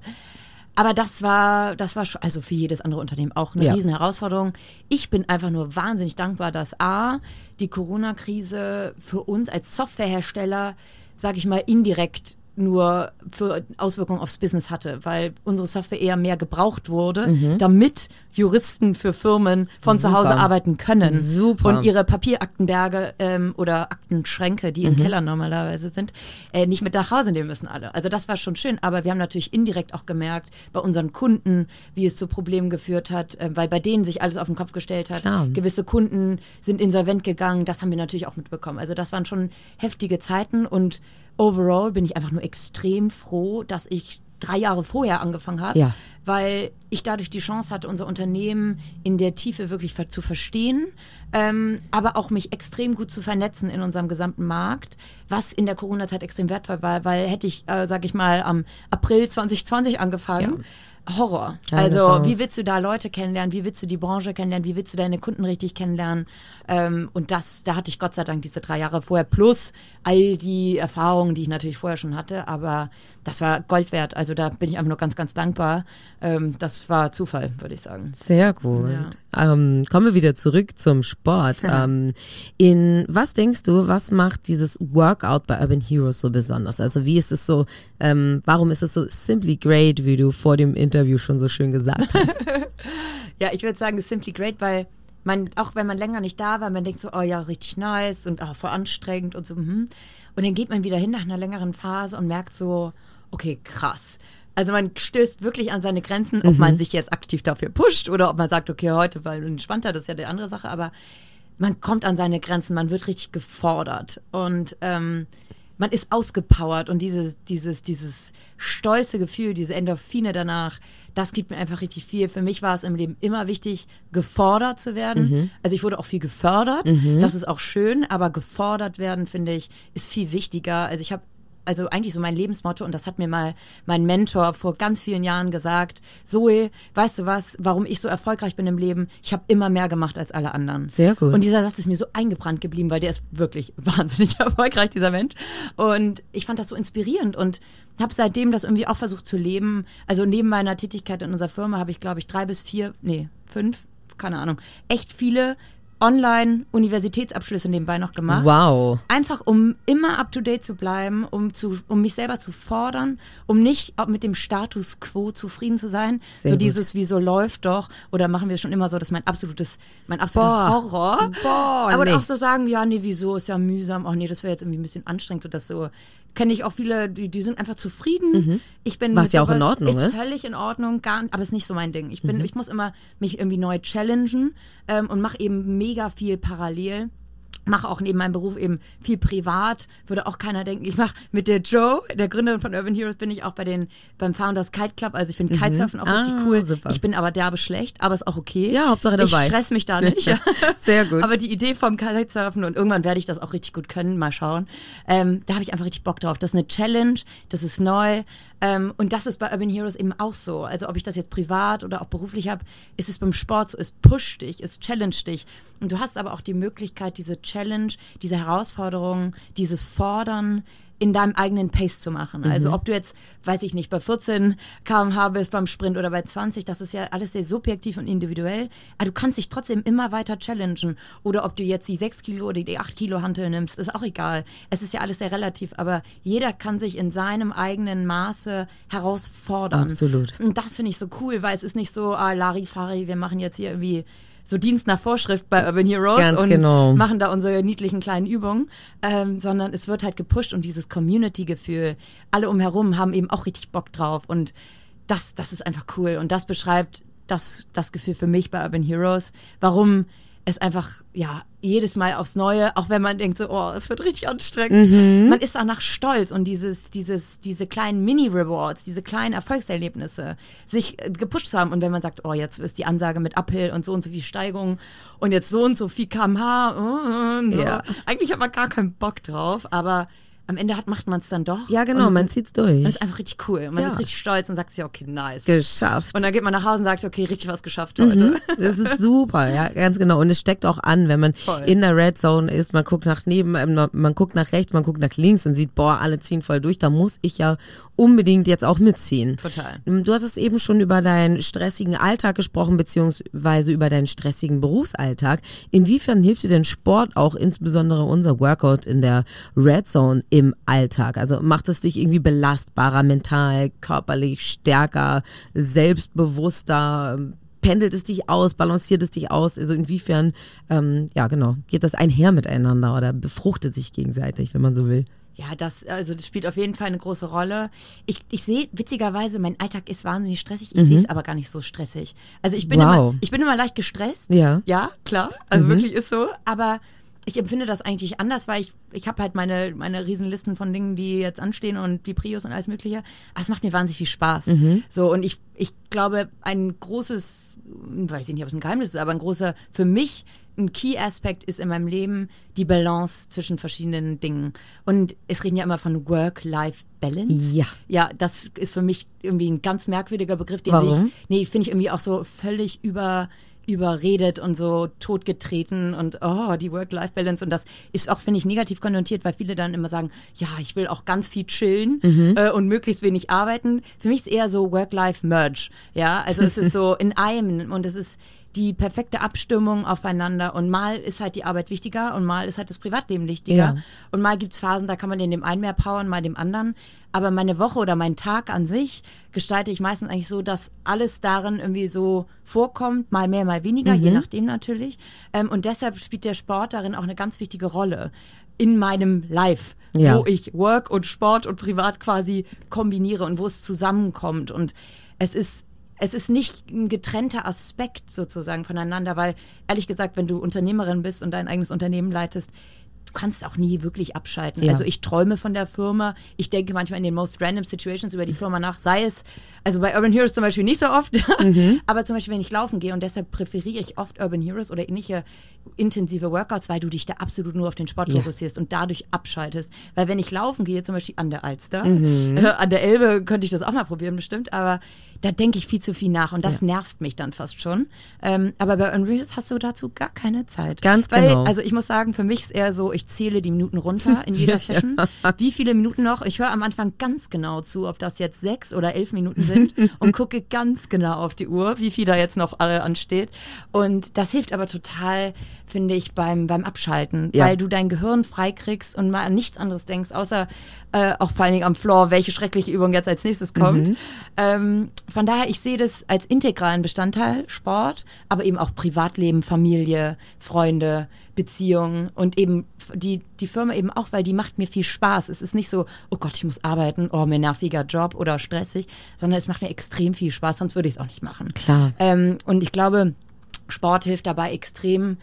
Aber das war, das war also für jedes andere Unternehmen auch eine Ja. riesen Herausforderung. Ich bin einfach nur wahnsinnig dankbar, dass A, die Corona-Krise für uns als Softwarehersteller, sage ich mal, indirekt nur für Auswirkungen aufs Business hatte, weil unsere Software eher mehr gebraucht wurde, damit Juristen für Firmen von zu Hause Super. arbeiten können Super. und ihre Papieraktenberge ähm, oder Aktenschränke, die im Keller normalerweise sind, äh, nicht mit nach Hause nehmen müssen alle. Also das war schon schön, aber wir haben natürlich indirekt auch gemerkt bei unseren Kunden, wie es zu Problemen geführt hat, äh, weil bei denen sich alles auf den Kopf gestellt hat. Klar. Gewisse Kunden sind insolvent gegangen, das haben wir natürlich auch mitbekommen. Also das waren schon heftige Zeiten und overall bin ich einfach nur extrem froh, dass ich drei Jahre vorher angefangen habe, Ja. weil ich dadurch die Chance hatte, unser Unternehmen in der Tiefe wirklich zu verstehen, ähm, aber auch mich extrem gut zu vernetzen in unserem gesamten Markt, was in der Corona-Zeit extrem wertvoll war, weil hätte ich, äh, sage ich mal, am April 2020 angefangen. Horror. Keine also, Chance. wie willst du da Leute kennenlernen? Wie willst du die Branche kennenlernen? Wie willst du deine Kunden richtig kennenlernen? Ähm, und das, da hatte ich Gott sei Dank diese drei Jahre vorher plus all die Erfahrungen, die ich natürlich vorher schon hatte. Aber das war Gold wert. Also da bin ich einfach nur ganz, ganz dankbar. Ähm, das war Zufall, würde ich sagen. Sehr gut. Ähm, kommen wir wieder zurück zum Sport. ähm, in was denkst du, was macht dieses Workout bei Urban Heroes so besonders? Also wie ist es so, ähm, warum ist es so simply great, wie du vor dem Interview schon so schön gesagt hast? [LAUGHS] Ja, ich würde sagen, es ist simply great, weil man, auch wenn man länger nicht da war, man denkt so, oh ja, richtig nice und auch voll anstrengend und so. mhm. Und dann geht man wieder hin nach einer längeren Phase und merkt so, okay, krass. Also man stößt wirklich an seine Grenzen, ob man sich jetzt aktiv dafür pusht oder ob man sagt, okay, heute, weil entspannter, das ist ja die andere Sache, aber man kommt an seine Grenzen, man wird richtig gefordert und ähm, man ist ausgepowert und dieses, dieses, dieses stolze Gefühl, diese Endorphine danach, das gibt mir einfach richtig viel. Für mich war es im Leben immer wichtig, gefordert zu werden. Also ich wurde auch viel gefördert, das ist auch schön, aber gefordert werden, finde ich, ist viel wichtiger. Also ich habe also eigentlich so mein Lebensmotto und das hat mir mal mein Mentor vor ganz vielen Jahren gesagt. Zoe, weißt du was, warum ich so erfolgreich bin im Leben? Ich habe immer mehr gemacht als alle anderen. Sehr gut. Und dieser Satz ist mir so eingebrannt geblieben, weil der ist wirklich [LAUGHS] wahnsinnig erfolgreich, dieser Mensch. Und ich fand das so inspirierend und habe seitdem das irgendwie auch versucht zu leben. Also neben meiner Tätigkeit in unserer Firma habe ich, glaube ich, drei bis vier, nee, fünf, keine Ahnung, echt viele Online-Universitätsabschlüsse nebenbei noch gemacht. Wow. Einfach um immer up to date zu bleiben, um, zu, um mich selber zu fordern, um nicht mit dem Status quo zufrieden zu sein. Sehr so gut. dieses, wieso läuft doch, oder machen wir es schon immer so, das ist mein absolutes, mein absoluter Boah. Horror. Boah, Aber nee. auch so sagen, ja, nee, wieso, ist ja mühsam, ach nee, das wäre jetzt irgendwie ein bisschen anstrengend, so das so. Kenne ich auch viele, die, die sind einfach zufrieden. Ich bin Was ja auch in Ordnung ist. völlig in Ordnung, gar, aber ist nicht so mein Ding. Ich Mhm. bin, ich muss immer mich irgendwie neu challengen ähm, und mache eben mega viel parallel. Mache auch neben meinem Beruf eben viel privat. Würde auch keiner denken. Ich mache mit der Joe, der Gründerin von Urban Heroes, bin ich auch bei den beim Founders Kite Club. Also ich finde Kitesurfen auch Ah, richtig cool. super. Ich bin aber derbe schlecht, aber ist auch okay. Ja, Hauptsache dabei. Ich stress mich da nicht. [LAUGHS] Sehr gut. Aber die Idee vom Kitesurfen und irgendwann werde ich das auch richtig gut können, mal schauen. Ähm, da habe ich einfach richtig Bock drauf. Das ist eine Challenge, das ist neu. Ähm, und das ist bei Urban Heroes eben auch so. Also ob ich das jetzt privat oder auch beruflich habe, ist es beim Sport so, es pusht dich, es challenge dich. Und du hast aber auch die Möglichkeit, diese Challenge, diese Herausforderung, dieses Fordern in deinem eigenen Pace zu machen. Also ob du jetzt, weiß ich nicht, bei 14 km/h bist beim Sprint oder bei 20, das ist ja alles sehr subjektiv und individuell. Aber du kannst dich trotzdem immer weiter challengen. Oder ob du jetzt die 6 Kilo oder die 8 Kilo Hantel nimmst, ist auch egal. Es ist ja alles sehr relativ, aber jeder kann sich in seinem eigenen Maße herausfordern. Absolut. Und das finde ich so cool, weil es ist nicht so, ah, Larifari, wir machen jetzt hier irgendwie so Dienst nach Vorschrift bei Urban Heroes Ganz und genau. machen da unsere niedlichen kleinen Übungen, ähm, sondern es wird halt gepusht und dieses Community-Gefühl, alle umherum haben eben auch richtig Bock drauf und das, das ist einfach cool und das beschreibt das, das Gefühl für mich bei Urban Heroes, warum es einfach, ja, jedes Mal aufs Neue, auch wenn man denkt so, oh, es wird richtig anstrengend, Mhm. man ist danach stolz und dieses, dieses, diese kleinen Mini-Rewards, diese kleinen Erfolgserlebnisse, sich äh, gepusht zu haben und wenn man sagt, oh, jetzt ist die Ansage mit Uphill und so und so viel Steigung und jetzt so und so viel kmh, und so. Ja. eigentlich hat man gar keinen Bock drauf, aber am Ende hat, macht man es dann doch. Ja, genau, und man zieht's durch. Das ist einfach richtig cool. Man Ja. ist richtig stolz und sagt sich, okay, nice. Geschafft. Und dann geht man nach Hause und sagt, okay, richtig was geschafft heute. [LAUGHS] Das ist super, ja, ganz genau. Und es steckt auch an, wenn man Voll. in der Red Zone ist, man guckt nach neben, ähm, man guckt nach rechts, man guckt nach links und sieht, boah, alle ziehen voll durch, da muss ich ja unbedingt jetzt auch mitziehen. Total. Du hast es eben schon über deinen stressigen Alltag gesprochen, beziehungsweise über deinen stressigen Berufsalltag. Inwiefern hilft dir denn Sport auch, insbesondere unser Workout in der Red Zone im Alltag? Also macht es dich irgendwie belastbarer, mental, körperlich, stärker, selbstbewusster? Pendelt es dich aus, balanciert es dich aus? Also inwiefern, ähm, ja genau, geht das einher miteinander oder befruchtet sich gegenseitig, wenn man so will? Ja, das, also das spielt auf jeden Fall eine große Rolle. Ich, ich sehe, witzigerweise, mein Alltag ist wahnsinnig stressig, ich sehe es aber gar nicht so stressig. Also ich bin, Mhm. Wow. immer, ich bin immer leicht gestresst. Ja. Ja, klar. Also wirklich ist so. Aber ich empfinde das eigentlich anders, weil ich, ich habe halt meine, meine Riesenlisten von Dingen, die jetzt anstehen und die Prios und alles Mögliche. Aber es macht mir wahnsinnig viel Spaß. So, und ich, ich glaube, ein großes, weiß ich nicht, ob es ein Geheimnis ist, aber ein großer, für mich, ein Key-Aspekt ist in meinem Leben die Balance zwischen verschiedenen Dingen. Und es reden ja immer von Work-Life-Balance. Ja. Ja, das ist für mich irgendwie ein ganz merkwürdiger Begriff, den Warum? ich, nee, finde ich irgendwie auch so völlig über überredet und so totgetreten und oh, die Work-Life-Balance und das ist auch, finde ich, negativ konnotiert, weil viele dann immer sagen, ja, ich will auch ganz viel chillen äh, und möglichst wenig arbeiten. Für mich ist eher so Work-Life-Merge, ja, also es ist so in einem und es ist die perfekte Abstimmung aufeinander und mal ist halt die Arbeit wichtiger und mal ist halt das Privatleben wichtiger Ja. und mal gibt es Phasen, da kann man in dem einen mehr powern, mal dem anderen. Aber meine Woche oder mein Tag an sich gestalte ich meistens eigentlich so, dass alles darin irgendwie so vorkommt, mal mehr, mal weniger, Mhm. je nachdem natürlich. Ähm, und deshalb spielt der Sport darin auch eine ganz wichtige Rolle in meinem Life, Ja. wo ich Work und Sport und Privat quasi kombiniere und wo es zusammenkommt. Und es ist es ist nicht ein getrennter Aspekt sozusagen voneinander, weil ehrlich gesagt, wenn du Unternehmerin bist und dein eigenes Unternehmen leitest, du kannst auch nie wirklich abschalten. Ja. Also ich träume von der Firma, ich denke manchmal in den most random situations über die Firma nach, sei es, also bei Urban Heroes zum Beispiel nicht so oft, [LAUGHS] aber zum Beispiel, wenn ich laufen gehe und deshalb präferiere ich oft Urban Heroes oder ähnliche intensive Workouts, weil du dich da absolut nur auf den Sport Ja. fokussierst und dadurch abschaltest. Weil wenn ich laufen gehe, zum Beispiel an der Alster, äh, [LAUGHS] an der Elbe könnte ich das auch mal probieren bestimmt, aber da denke ich viel zu viel nach und das Ja. nervt mich dann fast schon. Ähm, aber bei Unreal hast du dazu gar keine Zeit. Ganz weil, genau. Also ich muss sagen, für mich ist eher so, ich zähle die Minuten runter in jeder [LAUGHS] Session. Wie viele Minuten noch? Ich höre am Anfang ganz genau zu, ob das jetzt sechs oder elf Minuten sind [LAUGHS] und gucke ganz genau auf die Uhr, wie viel da jetzt noch äh, ansteht. Und das hilft aber total, finde ich, beim, beim Abschalten, Ja. weil du dein Gehirn freikriegst und mal an nichts anderes denkst, außer äh, auch vor allen Dingen am Floor, welche schreckliche Übung jetzt als nächstes kommt. Ähm, von daher, ich sehe das als integralen Bestandteil, Sport, aber eben auch Privatleben, Familie, Freunde, Beziehungen und eben die, die Firma eben auch, weil die macht mir viel Spaß. Es ist nicht so, oh Gott, ich muss arbeiten, oh, mir nerviger Job oder stressig, sondern es macht mir extrem viel Spaß, sonst würde ich es auch nicht machen. Klar. Ähm, und ich glaube, Sport hilft dabei extrem,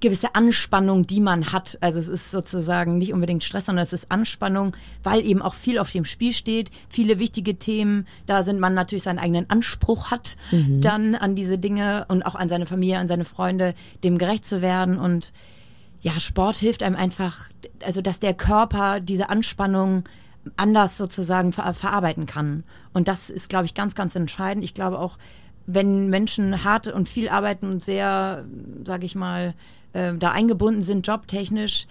gewisse Anspannung, die man hat. Also es ist sozusagen nicht unbedingt Stress, sondern es ist Anspannung, weil eben auch viel auf dem Spiel steht, viele wichtige Themen. Da sind man natürlich seinen eigenen Anspruch hat, dann an diese Dinge und auch an seine Familie, an seine Freunde, dem gerecht zu werden. Und ja, Sport hilft einem einfach, also dass der Körper diese Anspannung anders sozusagen ver verarbeiten kann. Und das ist, glaube ich, ganz, ganz entscheidend. Ich glaube auch, wenn Menschen hart und viel arbeiten und sehr, sage ich mal, äh, da eingebunden sind, jobtechnisch,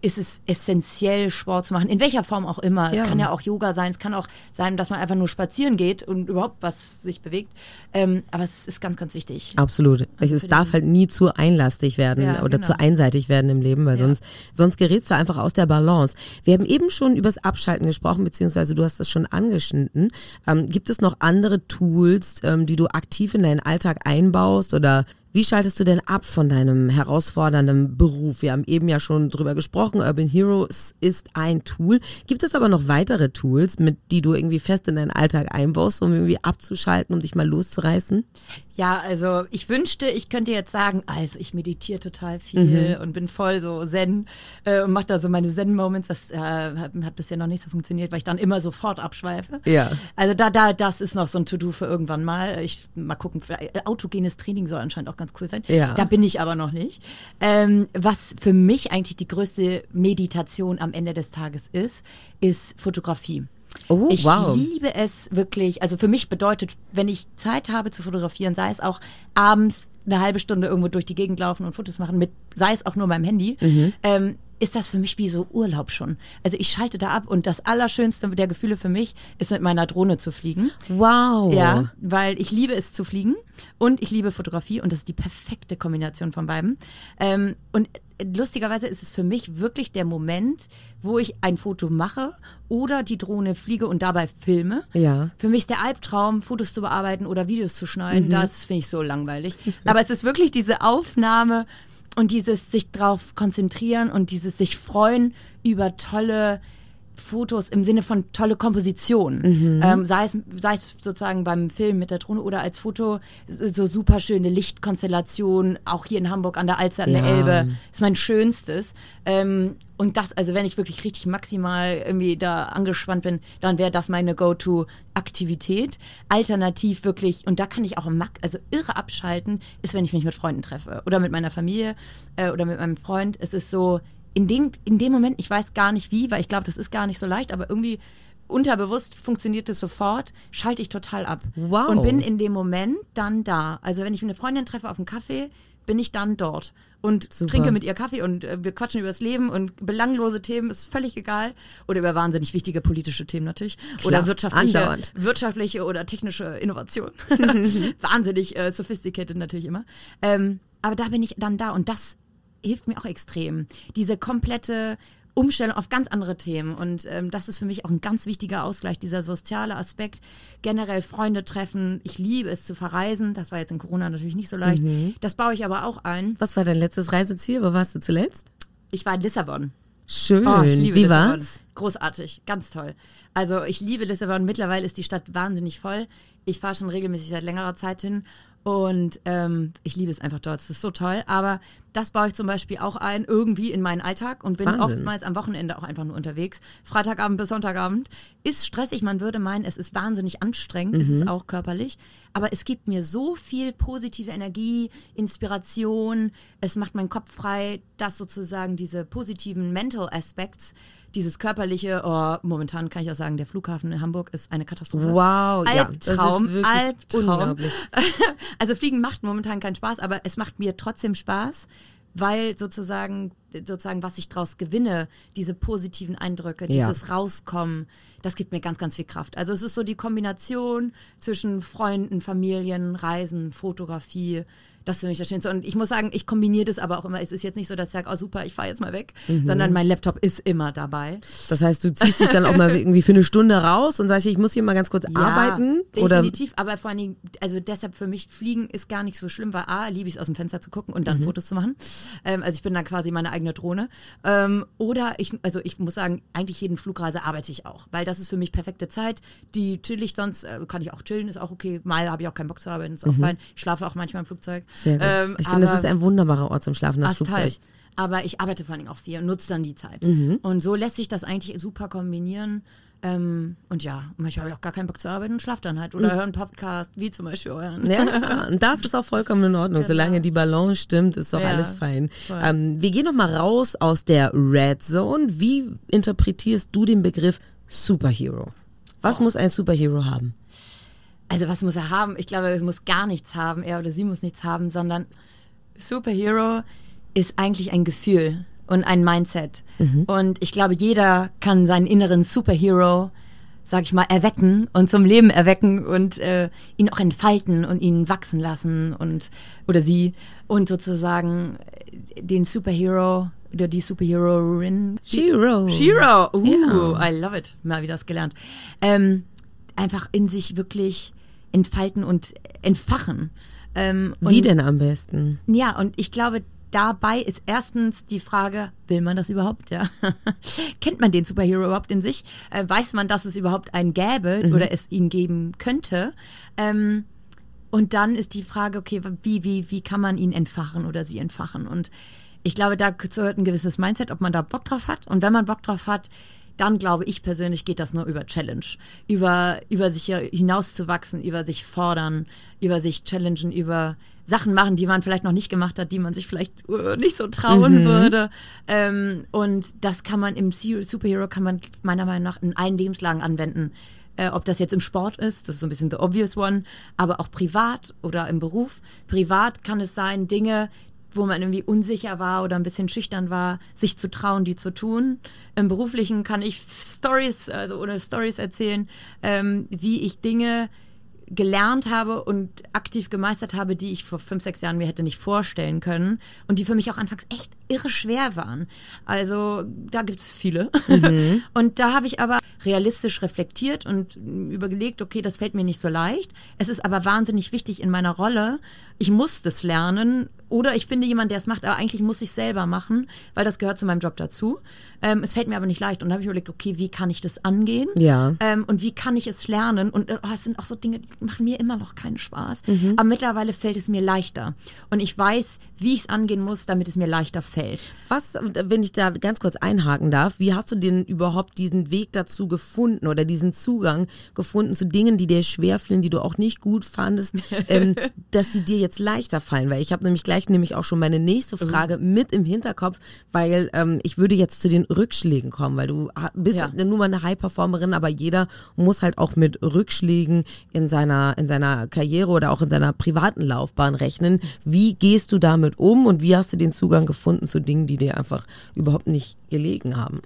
ist es essentiell, Sport zu machen, in welcher Form auch immer. Ja. Es kann ja auch Yoga sein, es kann auch sein, dass man einfach nur spazieren geht und überhaupt was sich bewegt. Ähm, aber es ist ganz, ganz wichtig. Absolut. Es, es darf halt nie zu einlastig werden Ja, oder genau. zu einseitig werden im Leben, weil Ja. sonst, sonst gerätst du einfach aus der Balance. Wir haben eben schon übers Abschalten gesprochen, beziehungsweise du hast das schon angeschnitten. Ähm, gibt es noch andere Tools, ähm, die du aktiv in deinen Alltag einbaust oder wie schaltest du denn ab von deinem herausfordernden Beruf? Wir haben eben ja schon drüber gesprochen. Urban Heroes ist ein Tool. Gibt es aber noch weitere Tools, mit die du irgendwie fest in deinen Alltag einbaust, um irgendwie abzuschalten, um dich mal loszureißen? Ja, also ich wünschte, ich könnte jetzt sagen, also ich meditiere total viel und bin voll so Zen äh, und mache da so meine Zen-Moments. Das äh, hat, hat bisher noch nicht so funktioniert, weil ich dann immer sofort abschweife. Ja. Also da, da, das ist noch so ein To-Do für irgendwann mal. Ich mal gucken, äh, autogenes Training soll anscheinend auch ganz cool sein. Ja. Da bin ich aber noch nicht. Ähm, was für mich eigentlich die größte Meditation am Ende des Tages ist, ist Fotografie. Oh, ich wow. liebe es wirklich. Also für mich bedeutet, wenn ich Zeit habe zu fotografieren, sei es auch abends eine halbe Stunde irgendwo durch die Gegend laufen und Fotos machen, mit, sei es auch nur meinem Handy, Mhm. ähm, ist das für mich wie so Urlaub schon. Also ich schalte da ab und das Allerschönste der Gefühle für mich ist mit meiner Drohne zu fliegen. Wow. Ja, weil ich liebe es zu fliegen und ich liebe Fotografie und das ist die perfekte Kombination von beiden. Ähm, und lustigerweise ist es für mich wirklich der Moment, wo ich ein Foto mache oder die Drohne fliege und dabei filme. Ja. Für mich ist der Albtraum, Fotos zu bearbeiten oder Videos zu schneiden. Das finde ich so langweilig. Aber es ist wirklich diese Aufnahme und dieses sich drauf konzentrieren und dieses sich freuen über tolle Fotos im Sinne von tolle Komposition. Ähm, sei, es, sei es sozusagen beim Film mit der Drohne oder als Foto, so super schöne Lichtkonstellation, auch hier in Hamburg an der Alster, an der Ja. Elbe, ist mein schönstes. Ähm, und das, also wenn ich wirklich richtig maximal irgendwie da angespannt bin, dann wäre das meine Go-To-Aktivität. Alternativ wirklich, und da kann ich auch also irre abschalten, ist, wenn ich mich mit Freunden treffe oder mit meiner Familie äh, oder mit meinem Freund. Es ist so, in dem, in dem Moment, ich weiß gar nicht wie, weil ich glaube, das ist gar nicht so leicht, aber irgendwie unterbewusst funktioniert es sofort, schalte ich total ab. Wow. Und bin in dem Moment dann da. Also wenn ich eine Freundin treffe auf einen Kaffee, bin ich dann dort und Super. trinke mit ihr Kaffee und äh, wir quatschen über das Leben und belanglose Themen ist völlig egal oder über wahnsinnig wichtige politische Themen natürlich Klar, oder wirtschaftliche, andauernd. wirtschaftliche oder technische Innovation. [LAUGHS] wahnsinnig äh, sophisticated natürlich immer. Ähm, aber da bin ich dann da und das hilft mir auch extrem. Diese komplette Umstellung auf ganz andere Themen. Und ähm, das ist für mich auch ein ganz wichtiger Ausgleich, dieser soziale Aspekt. Generell Freunde treffen. Ich liebe es zu verreisen. Das war jetzt in Corona natürlich nicht so leicht. Das baue ich aber auch ein. Was war dein letztes Reiseziel? Wo warst du zuletzt? Ich war in Lissabon. Schön. Oh, ich liebe Wie Lissabon. war's? Großartig, ganz toll. Also ich liebe Lissabon. Mittlerweile ist die Stadt wahnsinnig voll. Ich fahre schon regelmäßig seit längerer Zeit hin. Und ähm, ich liebe es einfach dort. Es ist so toll. Aber das baue ich zum Beispiel auch ein, irgendwie in meinen Alltag und bin Wahnsinn. oftmals am Wochenende auch einfach nur unterwegs. Freitagabend bis Sonntagabend. Ist stressig. Man würde meinen, es ist wahnsinnig anstrengend. Ist es auch körperlich. Aber es gibt mir so viel positive Energie, Inspiration. Es macht meinen Kopf frei, dass sozusagen diese positiven Mental Aspects dieses körperliche, oh, momentan kann ich auch sagen, der Flughafen in Hamburg ist eine Katastrophe. Wow, ja, das ist Albtraum, wirklich Albtraum. unglaublich. [LAUGHS] Also Fliegen macht momentan keinen Spaß, aber es macht mir trotzdem Spaß, weil sozusagen, sozusagen, was ich daraus gewinne, diese positiven Eindrücke, Ja. dieses Rauskommen, das gibt mir ganz, ganz viel Kraft. Also es ist so die Kombination zwischen Freunden, Familien, Reisen, Fotografie. Das ist für mich das Schönste. Und ich muss sagen, ich kombiniere das aber auch immer. Es ist jetzt nicht so, dass ich sage, oh super, ich fahre jetzt mal weg, Mhm. sondern mein Laptop ist immer dabei. Das heißt, du ziehst dich dann auch mal [LAUGHS] irgendwie für eine Stunde raus und sagst, ich muss hier mal ganz kurz arbeiten? Oder definitiv. Aber vor allen Dingen, also deshalb für mich Fliegen ist gar nicht so schlimm, weil A, liebe ich es aus dem Fenster zu gucken und Mhm. dann Fotos zu machen. Ähm, also ich bin dann quasi meine eigene Drohne. Ähm, oder ich, also ich muss sagen, eigentlich jeden Flugreise arbeite ich auch, weil das ist für mich perfekte Zeit. Die chill ich sonst, äh, kann ich auch chillen, ist auch okay. Mal habe ich auch keinen Bock zu arbeiten, ist auch fein. Ich schlafe auch manchmal im Flugzeug. Mhm. Sehr gut. Ähm, ich finde, das ist ein wunderbarer Ort zum Schlafen, das Flugzeug. halt. Aber ich arbeite vor allen Dingen auch viel und nutze dann die Zeit. Mhm. Und so lässt sich das eigentlich super kombinieren. Ähm, und ja, manchmal habe ich auch gar keinen Bock zu arbeiten und schlafe dann halt. Oder höre einen Podcast, wie zum Beispiel euren. Mhm. Ja, [LAUGHS] und das ist auch vollkommen in Ordnung. Solange die Balance stimmt, ist doch Genau. Ja, alles fein. Ähm, wir gehen noch mal raus aus der Red Zone. Wie interpretierst du den Begriff Superhero? Was muss ein Superhero haben? Also was muss er haben? Ich glaube, er muss gar nichts haben, er oder sie muss nichts haben, sondern Superhero ist eigentlich ein Gefühl und ein Mindset. Und ich glaube, jeder kann seinen inneren Superhero, sag ich mal, erwecken und zum Leben erwecken und äh, ihn auch entfalten und ihn wachsen lassen und oder sie und sozusagen äh, den Superhero oder die Superheroin Shiro. Shiro, uh, Ja. I love it. Mal wieder das gelernt. Ähm, einfach in sich wirklich entfalten und entfachen. Ähm, Wie und, denn am besten? Ja, und ich glaube, dabei ist erstens die Frage, will man das überhaupt? Ja? [LAUGHS] Kennt man den Superhero überhaupt in sich? Äh, weiß man, dass es überhaupt einen gäbe oder es ihn geben könnte? Ähm, und dann ist die Frage, okay, wie, wie, wie kann man ihn entfachen oder sie entfachen? Und ich glaube, da gehört ein gewisses Mindset, ob man da Bock drauf hat. Und wenn man Bock drauf hat, dann glaube ich persönlich, geht das nur über Challenge. Über, über sich hinauszuwachsen, über sich fordern, über sich challengen, über Sachen machen, die man vielleicht noch nicht gemacht hat, die man sich vielleicht äh, nicht so trauen würde. Ähm, und das kann man im Superhero, kann man meiner Meinung nach in allen Lebenslagen anwenden. Äh, ob das jetzt im Sport ist, das ist so ein bisschen the obvious one, aber auch privat oder im Beruf. Privat kann es sein, Dinge, wo man irgendwie unsicher war oder ein bisschen schüchtern war, sich zu trauen, die zu tun. Im Beruflichen kann ich Stories also oder Stories erzählen, ähm, wie ich Dinge gelernt habe und aktiv gemeistert habe, die ich vor fünf, sechs Jahren mir hätte nicht vorstellen können und die für mich auch anfangs echt irre schwer waren. Also da gibt es viele. [LAUGHS] und da habe ich aber realistisch reflektiert und überlegt, okay, das fällt mir nicht so leicht. Es ist aber wahnsinnig wichtig in meiner Rolle. Ich muss das lernen oder ich finde jemanden, der es macht, aber eigentlich muss ich es selber machen, weil das gehört zu meinem Job dazu. Ähm, es fällt mir aber nicht leicht und da habe ich überlegt, okay, wie kann ich das angehen? Ja. Ähm, und wie kann ich es lernen? Und äh, es sind auch so Dinge, die machen mir immer noch keinen Spaß. Mhm. Aber mittlerweile fällt es mir leichter. Und ich weiß, wie ich es angehen muss, damit es mir leichter fällt. Was, wenn ich da ganz kurz einhaken darf, wie hast du denn überhaupt diesen Weg dazu gefunden oder diesen Zugang gefunden zu Dingen, die dir schwer fielen, die du auch nicht gut fandest, [LAUGHS] ähm, dass sie dir jetzt leichter fallen? Weil ich habe nämlich gleich nämlich auch schon meine nächste Frage mit im Hinterkopf, weil ähm, ich würde jetzt zu den Rückschlägen kommen, weil du bist Ja. nur mal eine High-Performerin, aber jeder muss halt auch mit Rückschlägen in seiner, in seiner Karriere oder auch in seiner privaten Laufbahn rechnen. Wie gehst du damit um und wie hast du den Zugang gefunden zu Dingen, die dir einfach überhaupt nicht gelegen haben?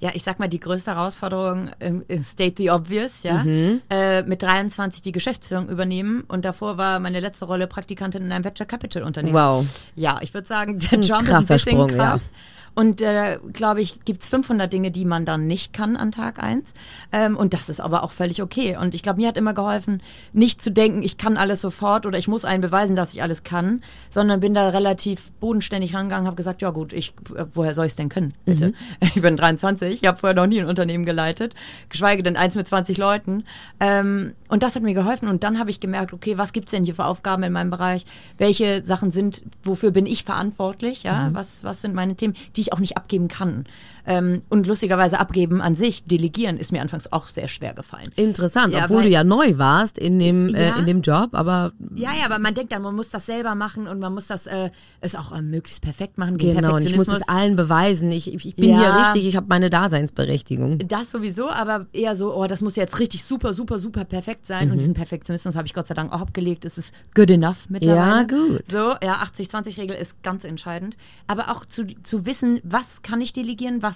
Ja, ich sag mal, die größte Herausforderung ähm, ist State the Obvious, ja. Mhm. Äh, mit 23 die Geschäftsführung übernehmen und davor war meine letzte Rolle Praktikantin in einem Venture Capital Unternehmen. Wow. Ja, ich würde sagen, der Ein Jump ist ein krasser bisschen Sprung, krass. Und äh, glaube ich, gibt es 500 Dinge, die man dann nicht kann an Tag 1. Ähm, und das ist aber auch völlig okay. Und ich glaube, mir hat immer geholfen, nicht zu denken, ich kann alles sofort oder ich muss einen beweisen, dass ich alles kann, sondern bin da relativ bodenständig rangegangen, habe gesagt, ja gut, ich, äh, woher soll ich es denn können, bitte? Mhm. [LAUGHS] Ich bin 23, ich habe vorher noch nie ein Unternehmen geleitet, geschweige denn eins mit 20 Leuten. Ähm, und das hat mir geholfen. Und dann habe ich gemerkt, okay, was gibt es denn hier für Aufgaben in meinem Bereich? Welche Sachen sind, wofür bin ich verantwortlich? Ja, mhm. was, was sind meine Themen, die ich auch nicht abgeben kann? Ähm, und lustigerweise abgeben an sich, delegieren, ist mir anfangs auch sehr schwer gefallen. Interessant, ja, obwohl du ja neu warst in dem, ja, äh, in dem Job, aber. Ja, ja, aber man denkt dann, man muss das selber machen und man muss das äh, es auch äh, möglichst perfekt machen. Genau, und ich muss es allen beweisen. Ich, ich bin ja, hier richtig, ich habe meine Daseinsberechtigung. Das sowieso, aber eher so, oh, das muss jetzt richtig super, super, super perfekt sein. Mhm. Und diesen Perfektionismus habe ich Gott sei Dank auch abgelegt. Es ist good enough mittlerweile. Ja, gut. So, ja, 80-20-Regel ist ganz entscheidend. Aber auch zu, zu wissen, was kann ich delegieren, was,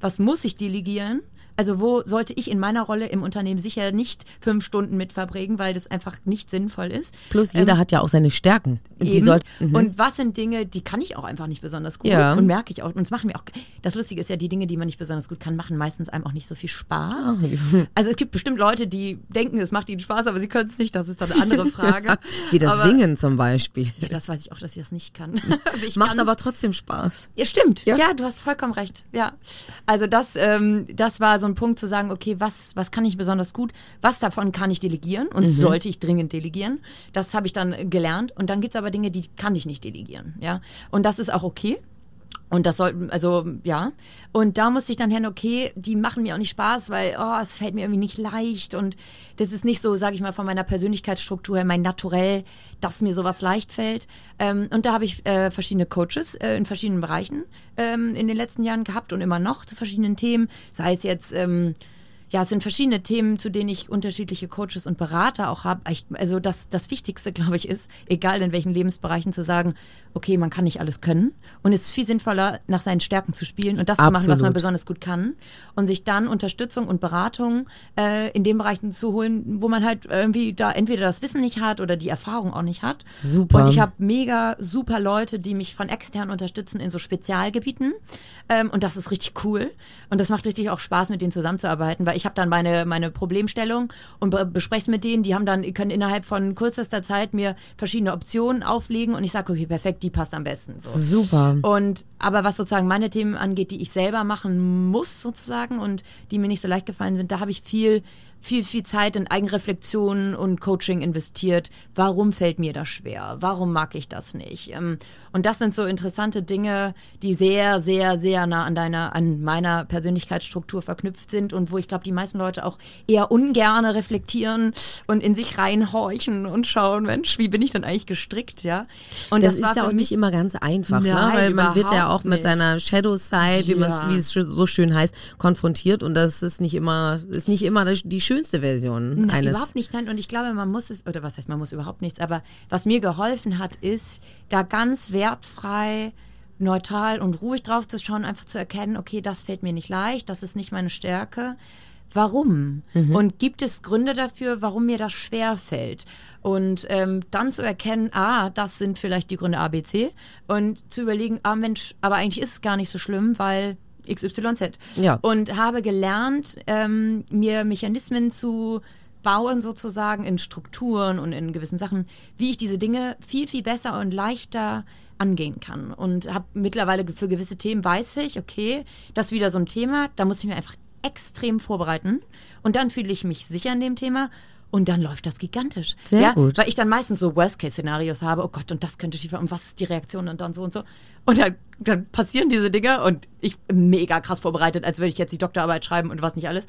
was muss ich delegieren also wo sollte ich in meiner Rolle im Unternehmen sicher nicht fünf Stunden mit verbringen, weil das einfach nicht sinnvoll ist. Plus jeder ähm, hat ja auch seine Stärken. Und, die sollt, mhm. und was sind Dinge, die kann ich auch einfach nicht besonders gut ja. und merke ich auch. Und es macht mir auch, das Lustige ist ja, die Dinge, die man nicht besonders gut kann, machen meistens einem auch nicht so viel Spaß. Oh. Also es gibt bestimmt Leute, die denken, es macht ihnen Spaß, aber sie können es nicht. Das ist dann eine andere [LAUGHS] Frage. Wie das aber, Singen zum Beispiel. Ja, das weiß ich auch, dass ich das nicht kann. [LAUGHS] [LAUGHS] macht aber trotzdem Spaß. Ja, stimmt. Ja. ja, du hast vollkommen recht. Ja. Also das, ähm, das war so so ein Punkt zu sagen, okay, was, was kann ich besonders gut, was davon kann ich delegieren und mhm. sollte ich dringend delegieren. Das habe ich dann gelernt. Und dann gibt es aber Dinge, die kann ich nicht delegieren. Ja? Und das ist auch okay. Und das sollten, also ja. Und da musste ich dann hören, okay, die machen mir auch nicht Spaß, weil oh, es fällt mir irgendwie nicht leicht und das ist nicht so, sage ich mal, von meiner Persönlichkeitsstruktur her, mein Naturell, dass mir sowas leicht fällt. Ähm, und da habe ich äh, verschiedene Coaches äh, in verschiedenen Bereichen ähm, in den letzten Jahren gehabt und immer noch zu verschiedenen Themen, sei es jetzt ähm, ja, es sind verschiedene Themen, zu denen ich unterschiedliche Coaches und Berater auch habe. Also das, das Wichtigste, [LAUGHS] glaube ich, ist, egal in welchen Lebensbereichen, zu sagen, okay, man kann nicht alles können. Und es ist viel sinnvoller, nach seinen Stärken zu spielen und das Absolut. zu machen, was man besonders gut kann. Und sich dann Unterstützung und Beratung äh, in den Bereichen zu holen, wo man halt irgendwie da entweder das Wissen nicht hat oder die Erfahrung auch nicht hat. Super. Und ich habe mega super Leute, die mich von extern unterstützen in so Spezialgebieten. Ähm, und das ist richtig cool. Und das macht richtig auch Spaß, mit denen zusammenzuarbeiten, weil ich ich habe dann meine, meine Problemstellung und be bespreche es mit denen. Die haben dann, können innerhalb von kürzester Zeit mir verschiedene Optionen auflegen und ich sage, okay, perfekt, die passt am besten. So. Super. Und aber was sozusagen meine Themen angeht, die ich selber machen muss sozusagen und die mir nicht so leicht gefallen sind, da habe ich viel viel, viel Zeit in Eigenreflexion und Coaching investiert. Warum fällt mir das schwer? Warum mag ich das nicht? Ähm, und das sind so interessante Dinge, die sehr, sehr, sehr nah an deiner, an meiner Persönlichkeitsstruktur verknüpft sind und wo ich glaube, die meisten Leute auch eher ungerne reflektieren und in sich reinhorchen und schauen, Mensch, wie bin ich denn eigentlich gestrickt, ja? Und das, das ist ja auch nicht immer ganz einfach, ne? Nein, ne? weil man wird ja auch mit nicht. seiner Shadow Side, wie, ja. wie es so schön heißt, konfrontiert und das ist nicht immer, ist nicht immer die schönste schönste Version Nein, eines. Überhaupt nicht, nein. Und ich glaube, man muss es, oder was heißt, man muss überhaupt nichts, aber was mir geholfen hat, ist, da ganz wertfrei, neutral und ruhig drauf zu schauen, einfach zu erkennen, okay, das fällt mir nicht leicht, das ist nicht meine Stärke. Warum? Mhm. Und gibt es Gründe dafür, warum mir das schwer fällt? Und ähm, dann zu erkennen, ah, das sind vielleicht die Gründe A, B, C. Und zu überlegen, ah Mensch, aber eigentlich ist es gar nicht so schlimm, weil XYZ. Ja. Und habe gelernt, ähm, mir Mechanismen zu bauen, sozusagen in Strukturen und in gewissen Sachen, wie ich diese Dinge viel, viel besser und leichter angehen kann. Und habe mittlerweile für gewisse Themen weiß ich, okay, das ist wieder so ein Thema, da muss ich mir einfach extrem vorbereiten. Und dann fühle ich mich sicher in dem Thema und dann läuft das gigantisch. Sehr ja, gut. Weil ich dann meistens so Worst-Case-Szenarios habe, oh Gott, und das könnte schief und was ist die Reaktion und dann so und so. Und dann, dann passieren diese Dinge und ich bin mega krass vorbereitet, als würde ich jetzt die Doktorarbeit schreiben und was nicht alles.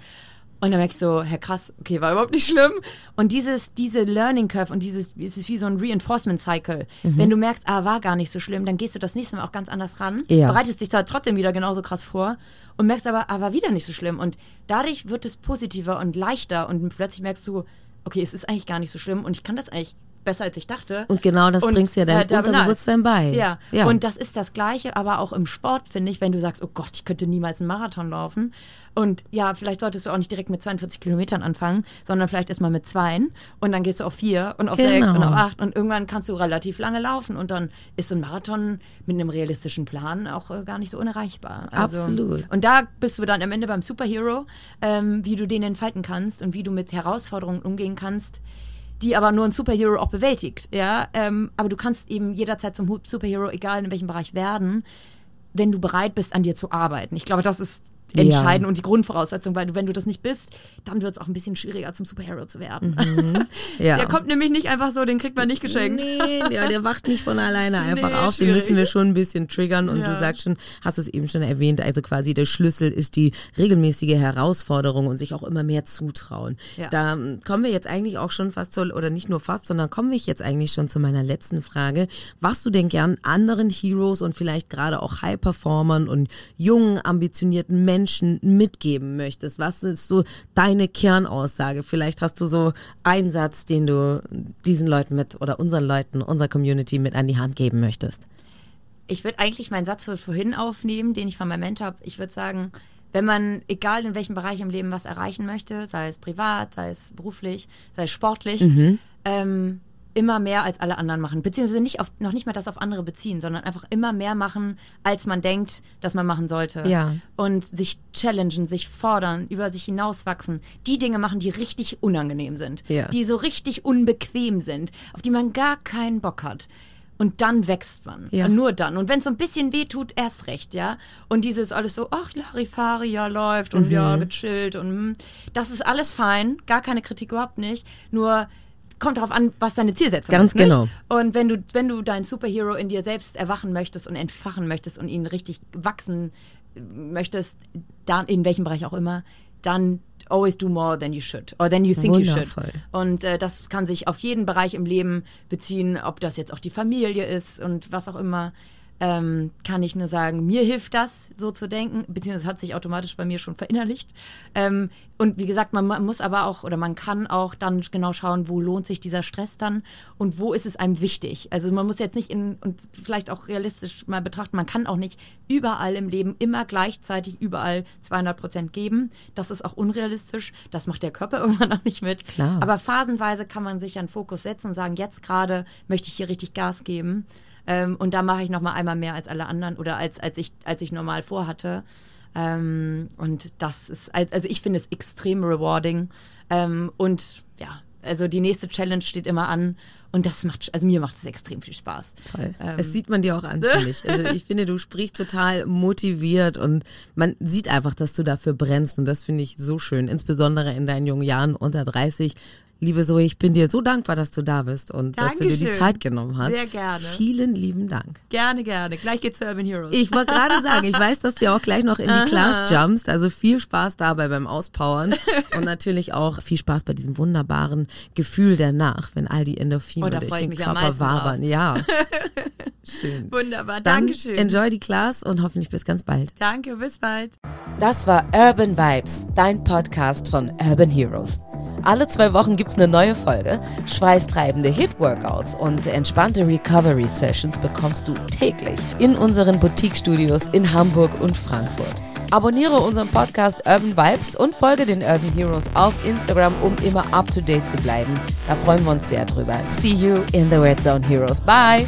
Und dann merke ich so, Herr krass, okay, war überhaupt nicht schlimm. Und dieses, diese Learning Curve und dieses, es ist wie so ein Reinforcement Cycle. Mhm. Wenn du merkst, ah, war gar nicht so schlimm, dann gehst du das nächste Mal auch ganz anders ran, ja. bereitest dich zwar trotzdem wieder genauso krass vor und merkst aber, ah, war wieder nicht so schlimm. Und dadurch wird es positiver und leichter und plötzlich merkst du, okay, es ist eigentlich gar nicht so schlimm und ich kann das eigentlich besser als ich dachte. Und genau das Und, bringst ja dein äh. Unterbewusstsein bei. Ja. ja. und das ist das Gleiche, aber auch im Sport, finde ich, wenn du sagst, oh Gott, ich könnte niemals einen Marathon laufen. Und ja, vielleicht solltest du auch nicht direkt mit 42 Kilometern anfangen, sondern vielleicht erstmal mit zweien und dann gehst du auf vier und auf Genau. sechs und auf acht und irgendwann kannst du relativ lange laufen und dann ist so ein Marathon mit einem realistischen Plan auch äh, gar nicht so unerreichbar. Also, Absolut. Und da bist du dann am Ende beim Superhero, ähm, wie du den entfalten kannst und wie du mit Herausforderungen umgehen kannst, die aber nur ein Superhero auch bewältigt. Ja? Ähm, aber du kannst eben jederzeit zum Superhero, egal in welchem Bereich, werden, wenn du bereit bist, an dir zu arbeiten. Ich glaube, das ist Ja. entscheidend und die Grundvoraussetzung, weil du, wenn du das nicht bist, dann wird es auch ein bisschen schwieriger, zum Superhero zu werden. [LAUGHS] ja. Der kommt nämlich nicht einfach so, den kriegt man nicht geschenkt. Nee, ja, der wacht nicht von alleine [LAUGHS] einfach Nee, auf. Den schwierig. müssen wir schon ein bisschen triggern. Und du Ja. sagst schon, hast es eben schon erwähnt, also quasi der Schlüssel ist die regelmäßige Herausforderung und sich auch immer mehr zutrauen. Ja. Da ähm, kommen wir jetzt eigentlich auch schon fast zu, oder nicht nur fast, sondern kommen wir jetzt eigentlich schon zu meiner letzten Frage. Was du denn gern anderen Heroes und vielleicht gerade auch High-Performern und jungen, ambitionierten Menschen mitgeben möchtest? Was ist so deine Kernaussage? Vielleicht hast du so einen Satz, den du diesen Leuten mit oder unseren Leuten, unserer Community mit an die Hand geben möchtest. Ich würde eigentlich meinen Satz für vorhin aufnehmen, den ich von meinem Mentor habe. Ich würde sagen, wenn man, egal in welchem Bereich im Leben, was erreichen möchte, sei es privat, sei es beruflich, sei es sportlich, ähm, immer mehr als alle anderen machen. Beziehungsweise nicht auf, noch nicht mal das auf andere beziehen, sondern einfach immer mehr machen, als man denkt, dass man machen sollte. Ja. Und sich challengen, sich fordern, über sich hinauswachsen. Die Dinge machen, die richtig unangenehm sind. Ja. Die so richtig unbequem sind, auf die man gar keinen Bock hat. Und dann wächst man. Ja. Und nur dann. Und wenn es so ein bisschen weh tut, erst recht, ja. Und dieses alles so, ach, Larifari, ja, läuft und Mhm. ja, gechillt und hm, das ist alles fein. Gar keine Kritik überhaupt nicht. Nur kommt darauf an, was deine Zielsetzung Ganz ist. nicht? genau. Und wenn du, wenn du deinen Superhero in dir selbst erwachen möchtest und entfachen möchtest und ihn richtig wachsen möchtest, dann in welchem Bereich auch immer, dann always do more than you should or than you think you should. Wundervoll. Und äh, das kann sich auf jeden Bereich im Leben beziehen, ob das jetzt auch die Familie ist und was auch immer. Ähm, kann ich nur sagen, mir hilft das, so zu denken, beziehungsweise hat sich automatisch bei mir schon verinnerlicht. Ähm, und wie gesagt, man, man muss aber auch oder man kann auch dann genau schauen, wo lohnt sich dieser Stress dann und wo ist es einem wichtig. Also man muss jetzt nicht in und vielleicht auch realistisch mal betrachten, man kann auch nicht überall im Leben immer gleichzeitig überall 200 Prozent geben. Das ist auch unrealistisch. Das macht der Körper [LAUGHS] irgendwann auch nicht mit. Klar. Aber phasenweise kann man sich einen Fokus setzen und sagen, jetzt gerade möchte ich hier richtig Gas geben. Ähm, und da mache ich noch mal einmal mehr als alle anderen oder als, als, ich, als ich normal vorhatte. Ähm, und das ist, als- also ich finde es extrem rewarding. Ähm, und ja, also die nächste Challenge steht immer an. Und das macht, also mir macht es extrem viel Spaß. Toll. Ähm, das sieht man dir auch an, finde ich. Also ich finde, du sprichst total motiviert und man sieht einfach, dass du dafür brennst und das finde ich so schön, insbesondere in deinen jungen Jahren unter 30. Liebe Zoe, ich bin dir so dankbar, dass du da bist und dass du dir die Dankeschön. Zeit genommen hast. Sehr gerne. Vielen lieben Dank. Gerne, gerne. Gleich geht's zu Urban Heroes. Ich wollte gerade sagen, ich weiß, dass du auch gleich noch in die Class jumpst. Also viel Spaß dabei beim Auspowern [LAUGHS] und natürlich auch viel Spaß bei diesem wunderbaren Gefühl danach, wenn all die Endorphine Oh, durch den Körper wabern. Ja, [LAUGHS] schön. Wunderbar. Dann Dankeschön. enjoy die Class und hoffentlich bis ganz bald. Danke, bis bald. Das war Urban Vibes, dein Podcast von Urban Heroes. Alle zwei Wochen gibt's eine neue Folge. Schweißtreibende Hit-Workouts und entspannte Recovery-Sessions bekommst du täglich in unseren Boutique-Studios in Hamburg und Frankfurt. Abonniere unseren Podcast Urban Vibes und folge den Urban Heroes auf Instagram, um immer up to date zu bleiben. Da freuen wir uns sehr drüber. See you in the Red Zone Heroes. Bye!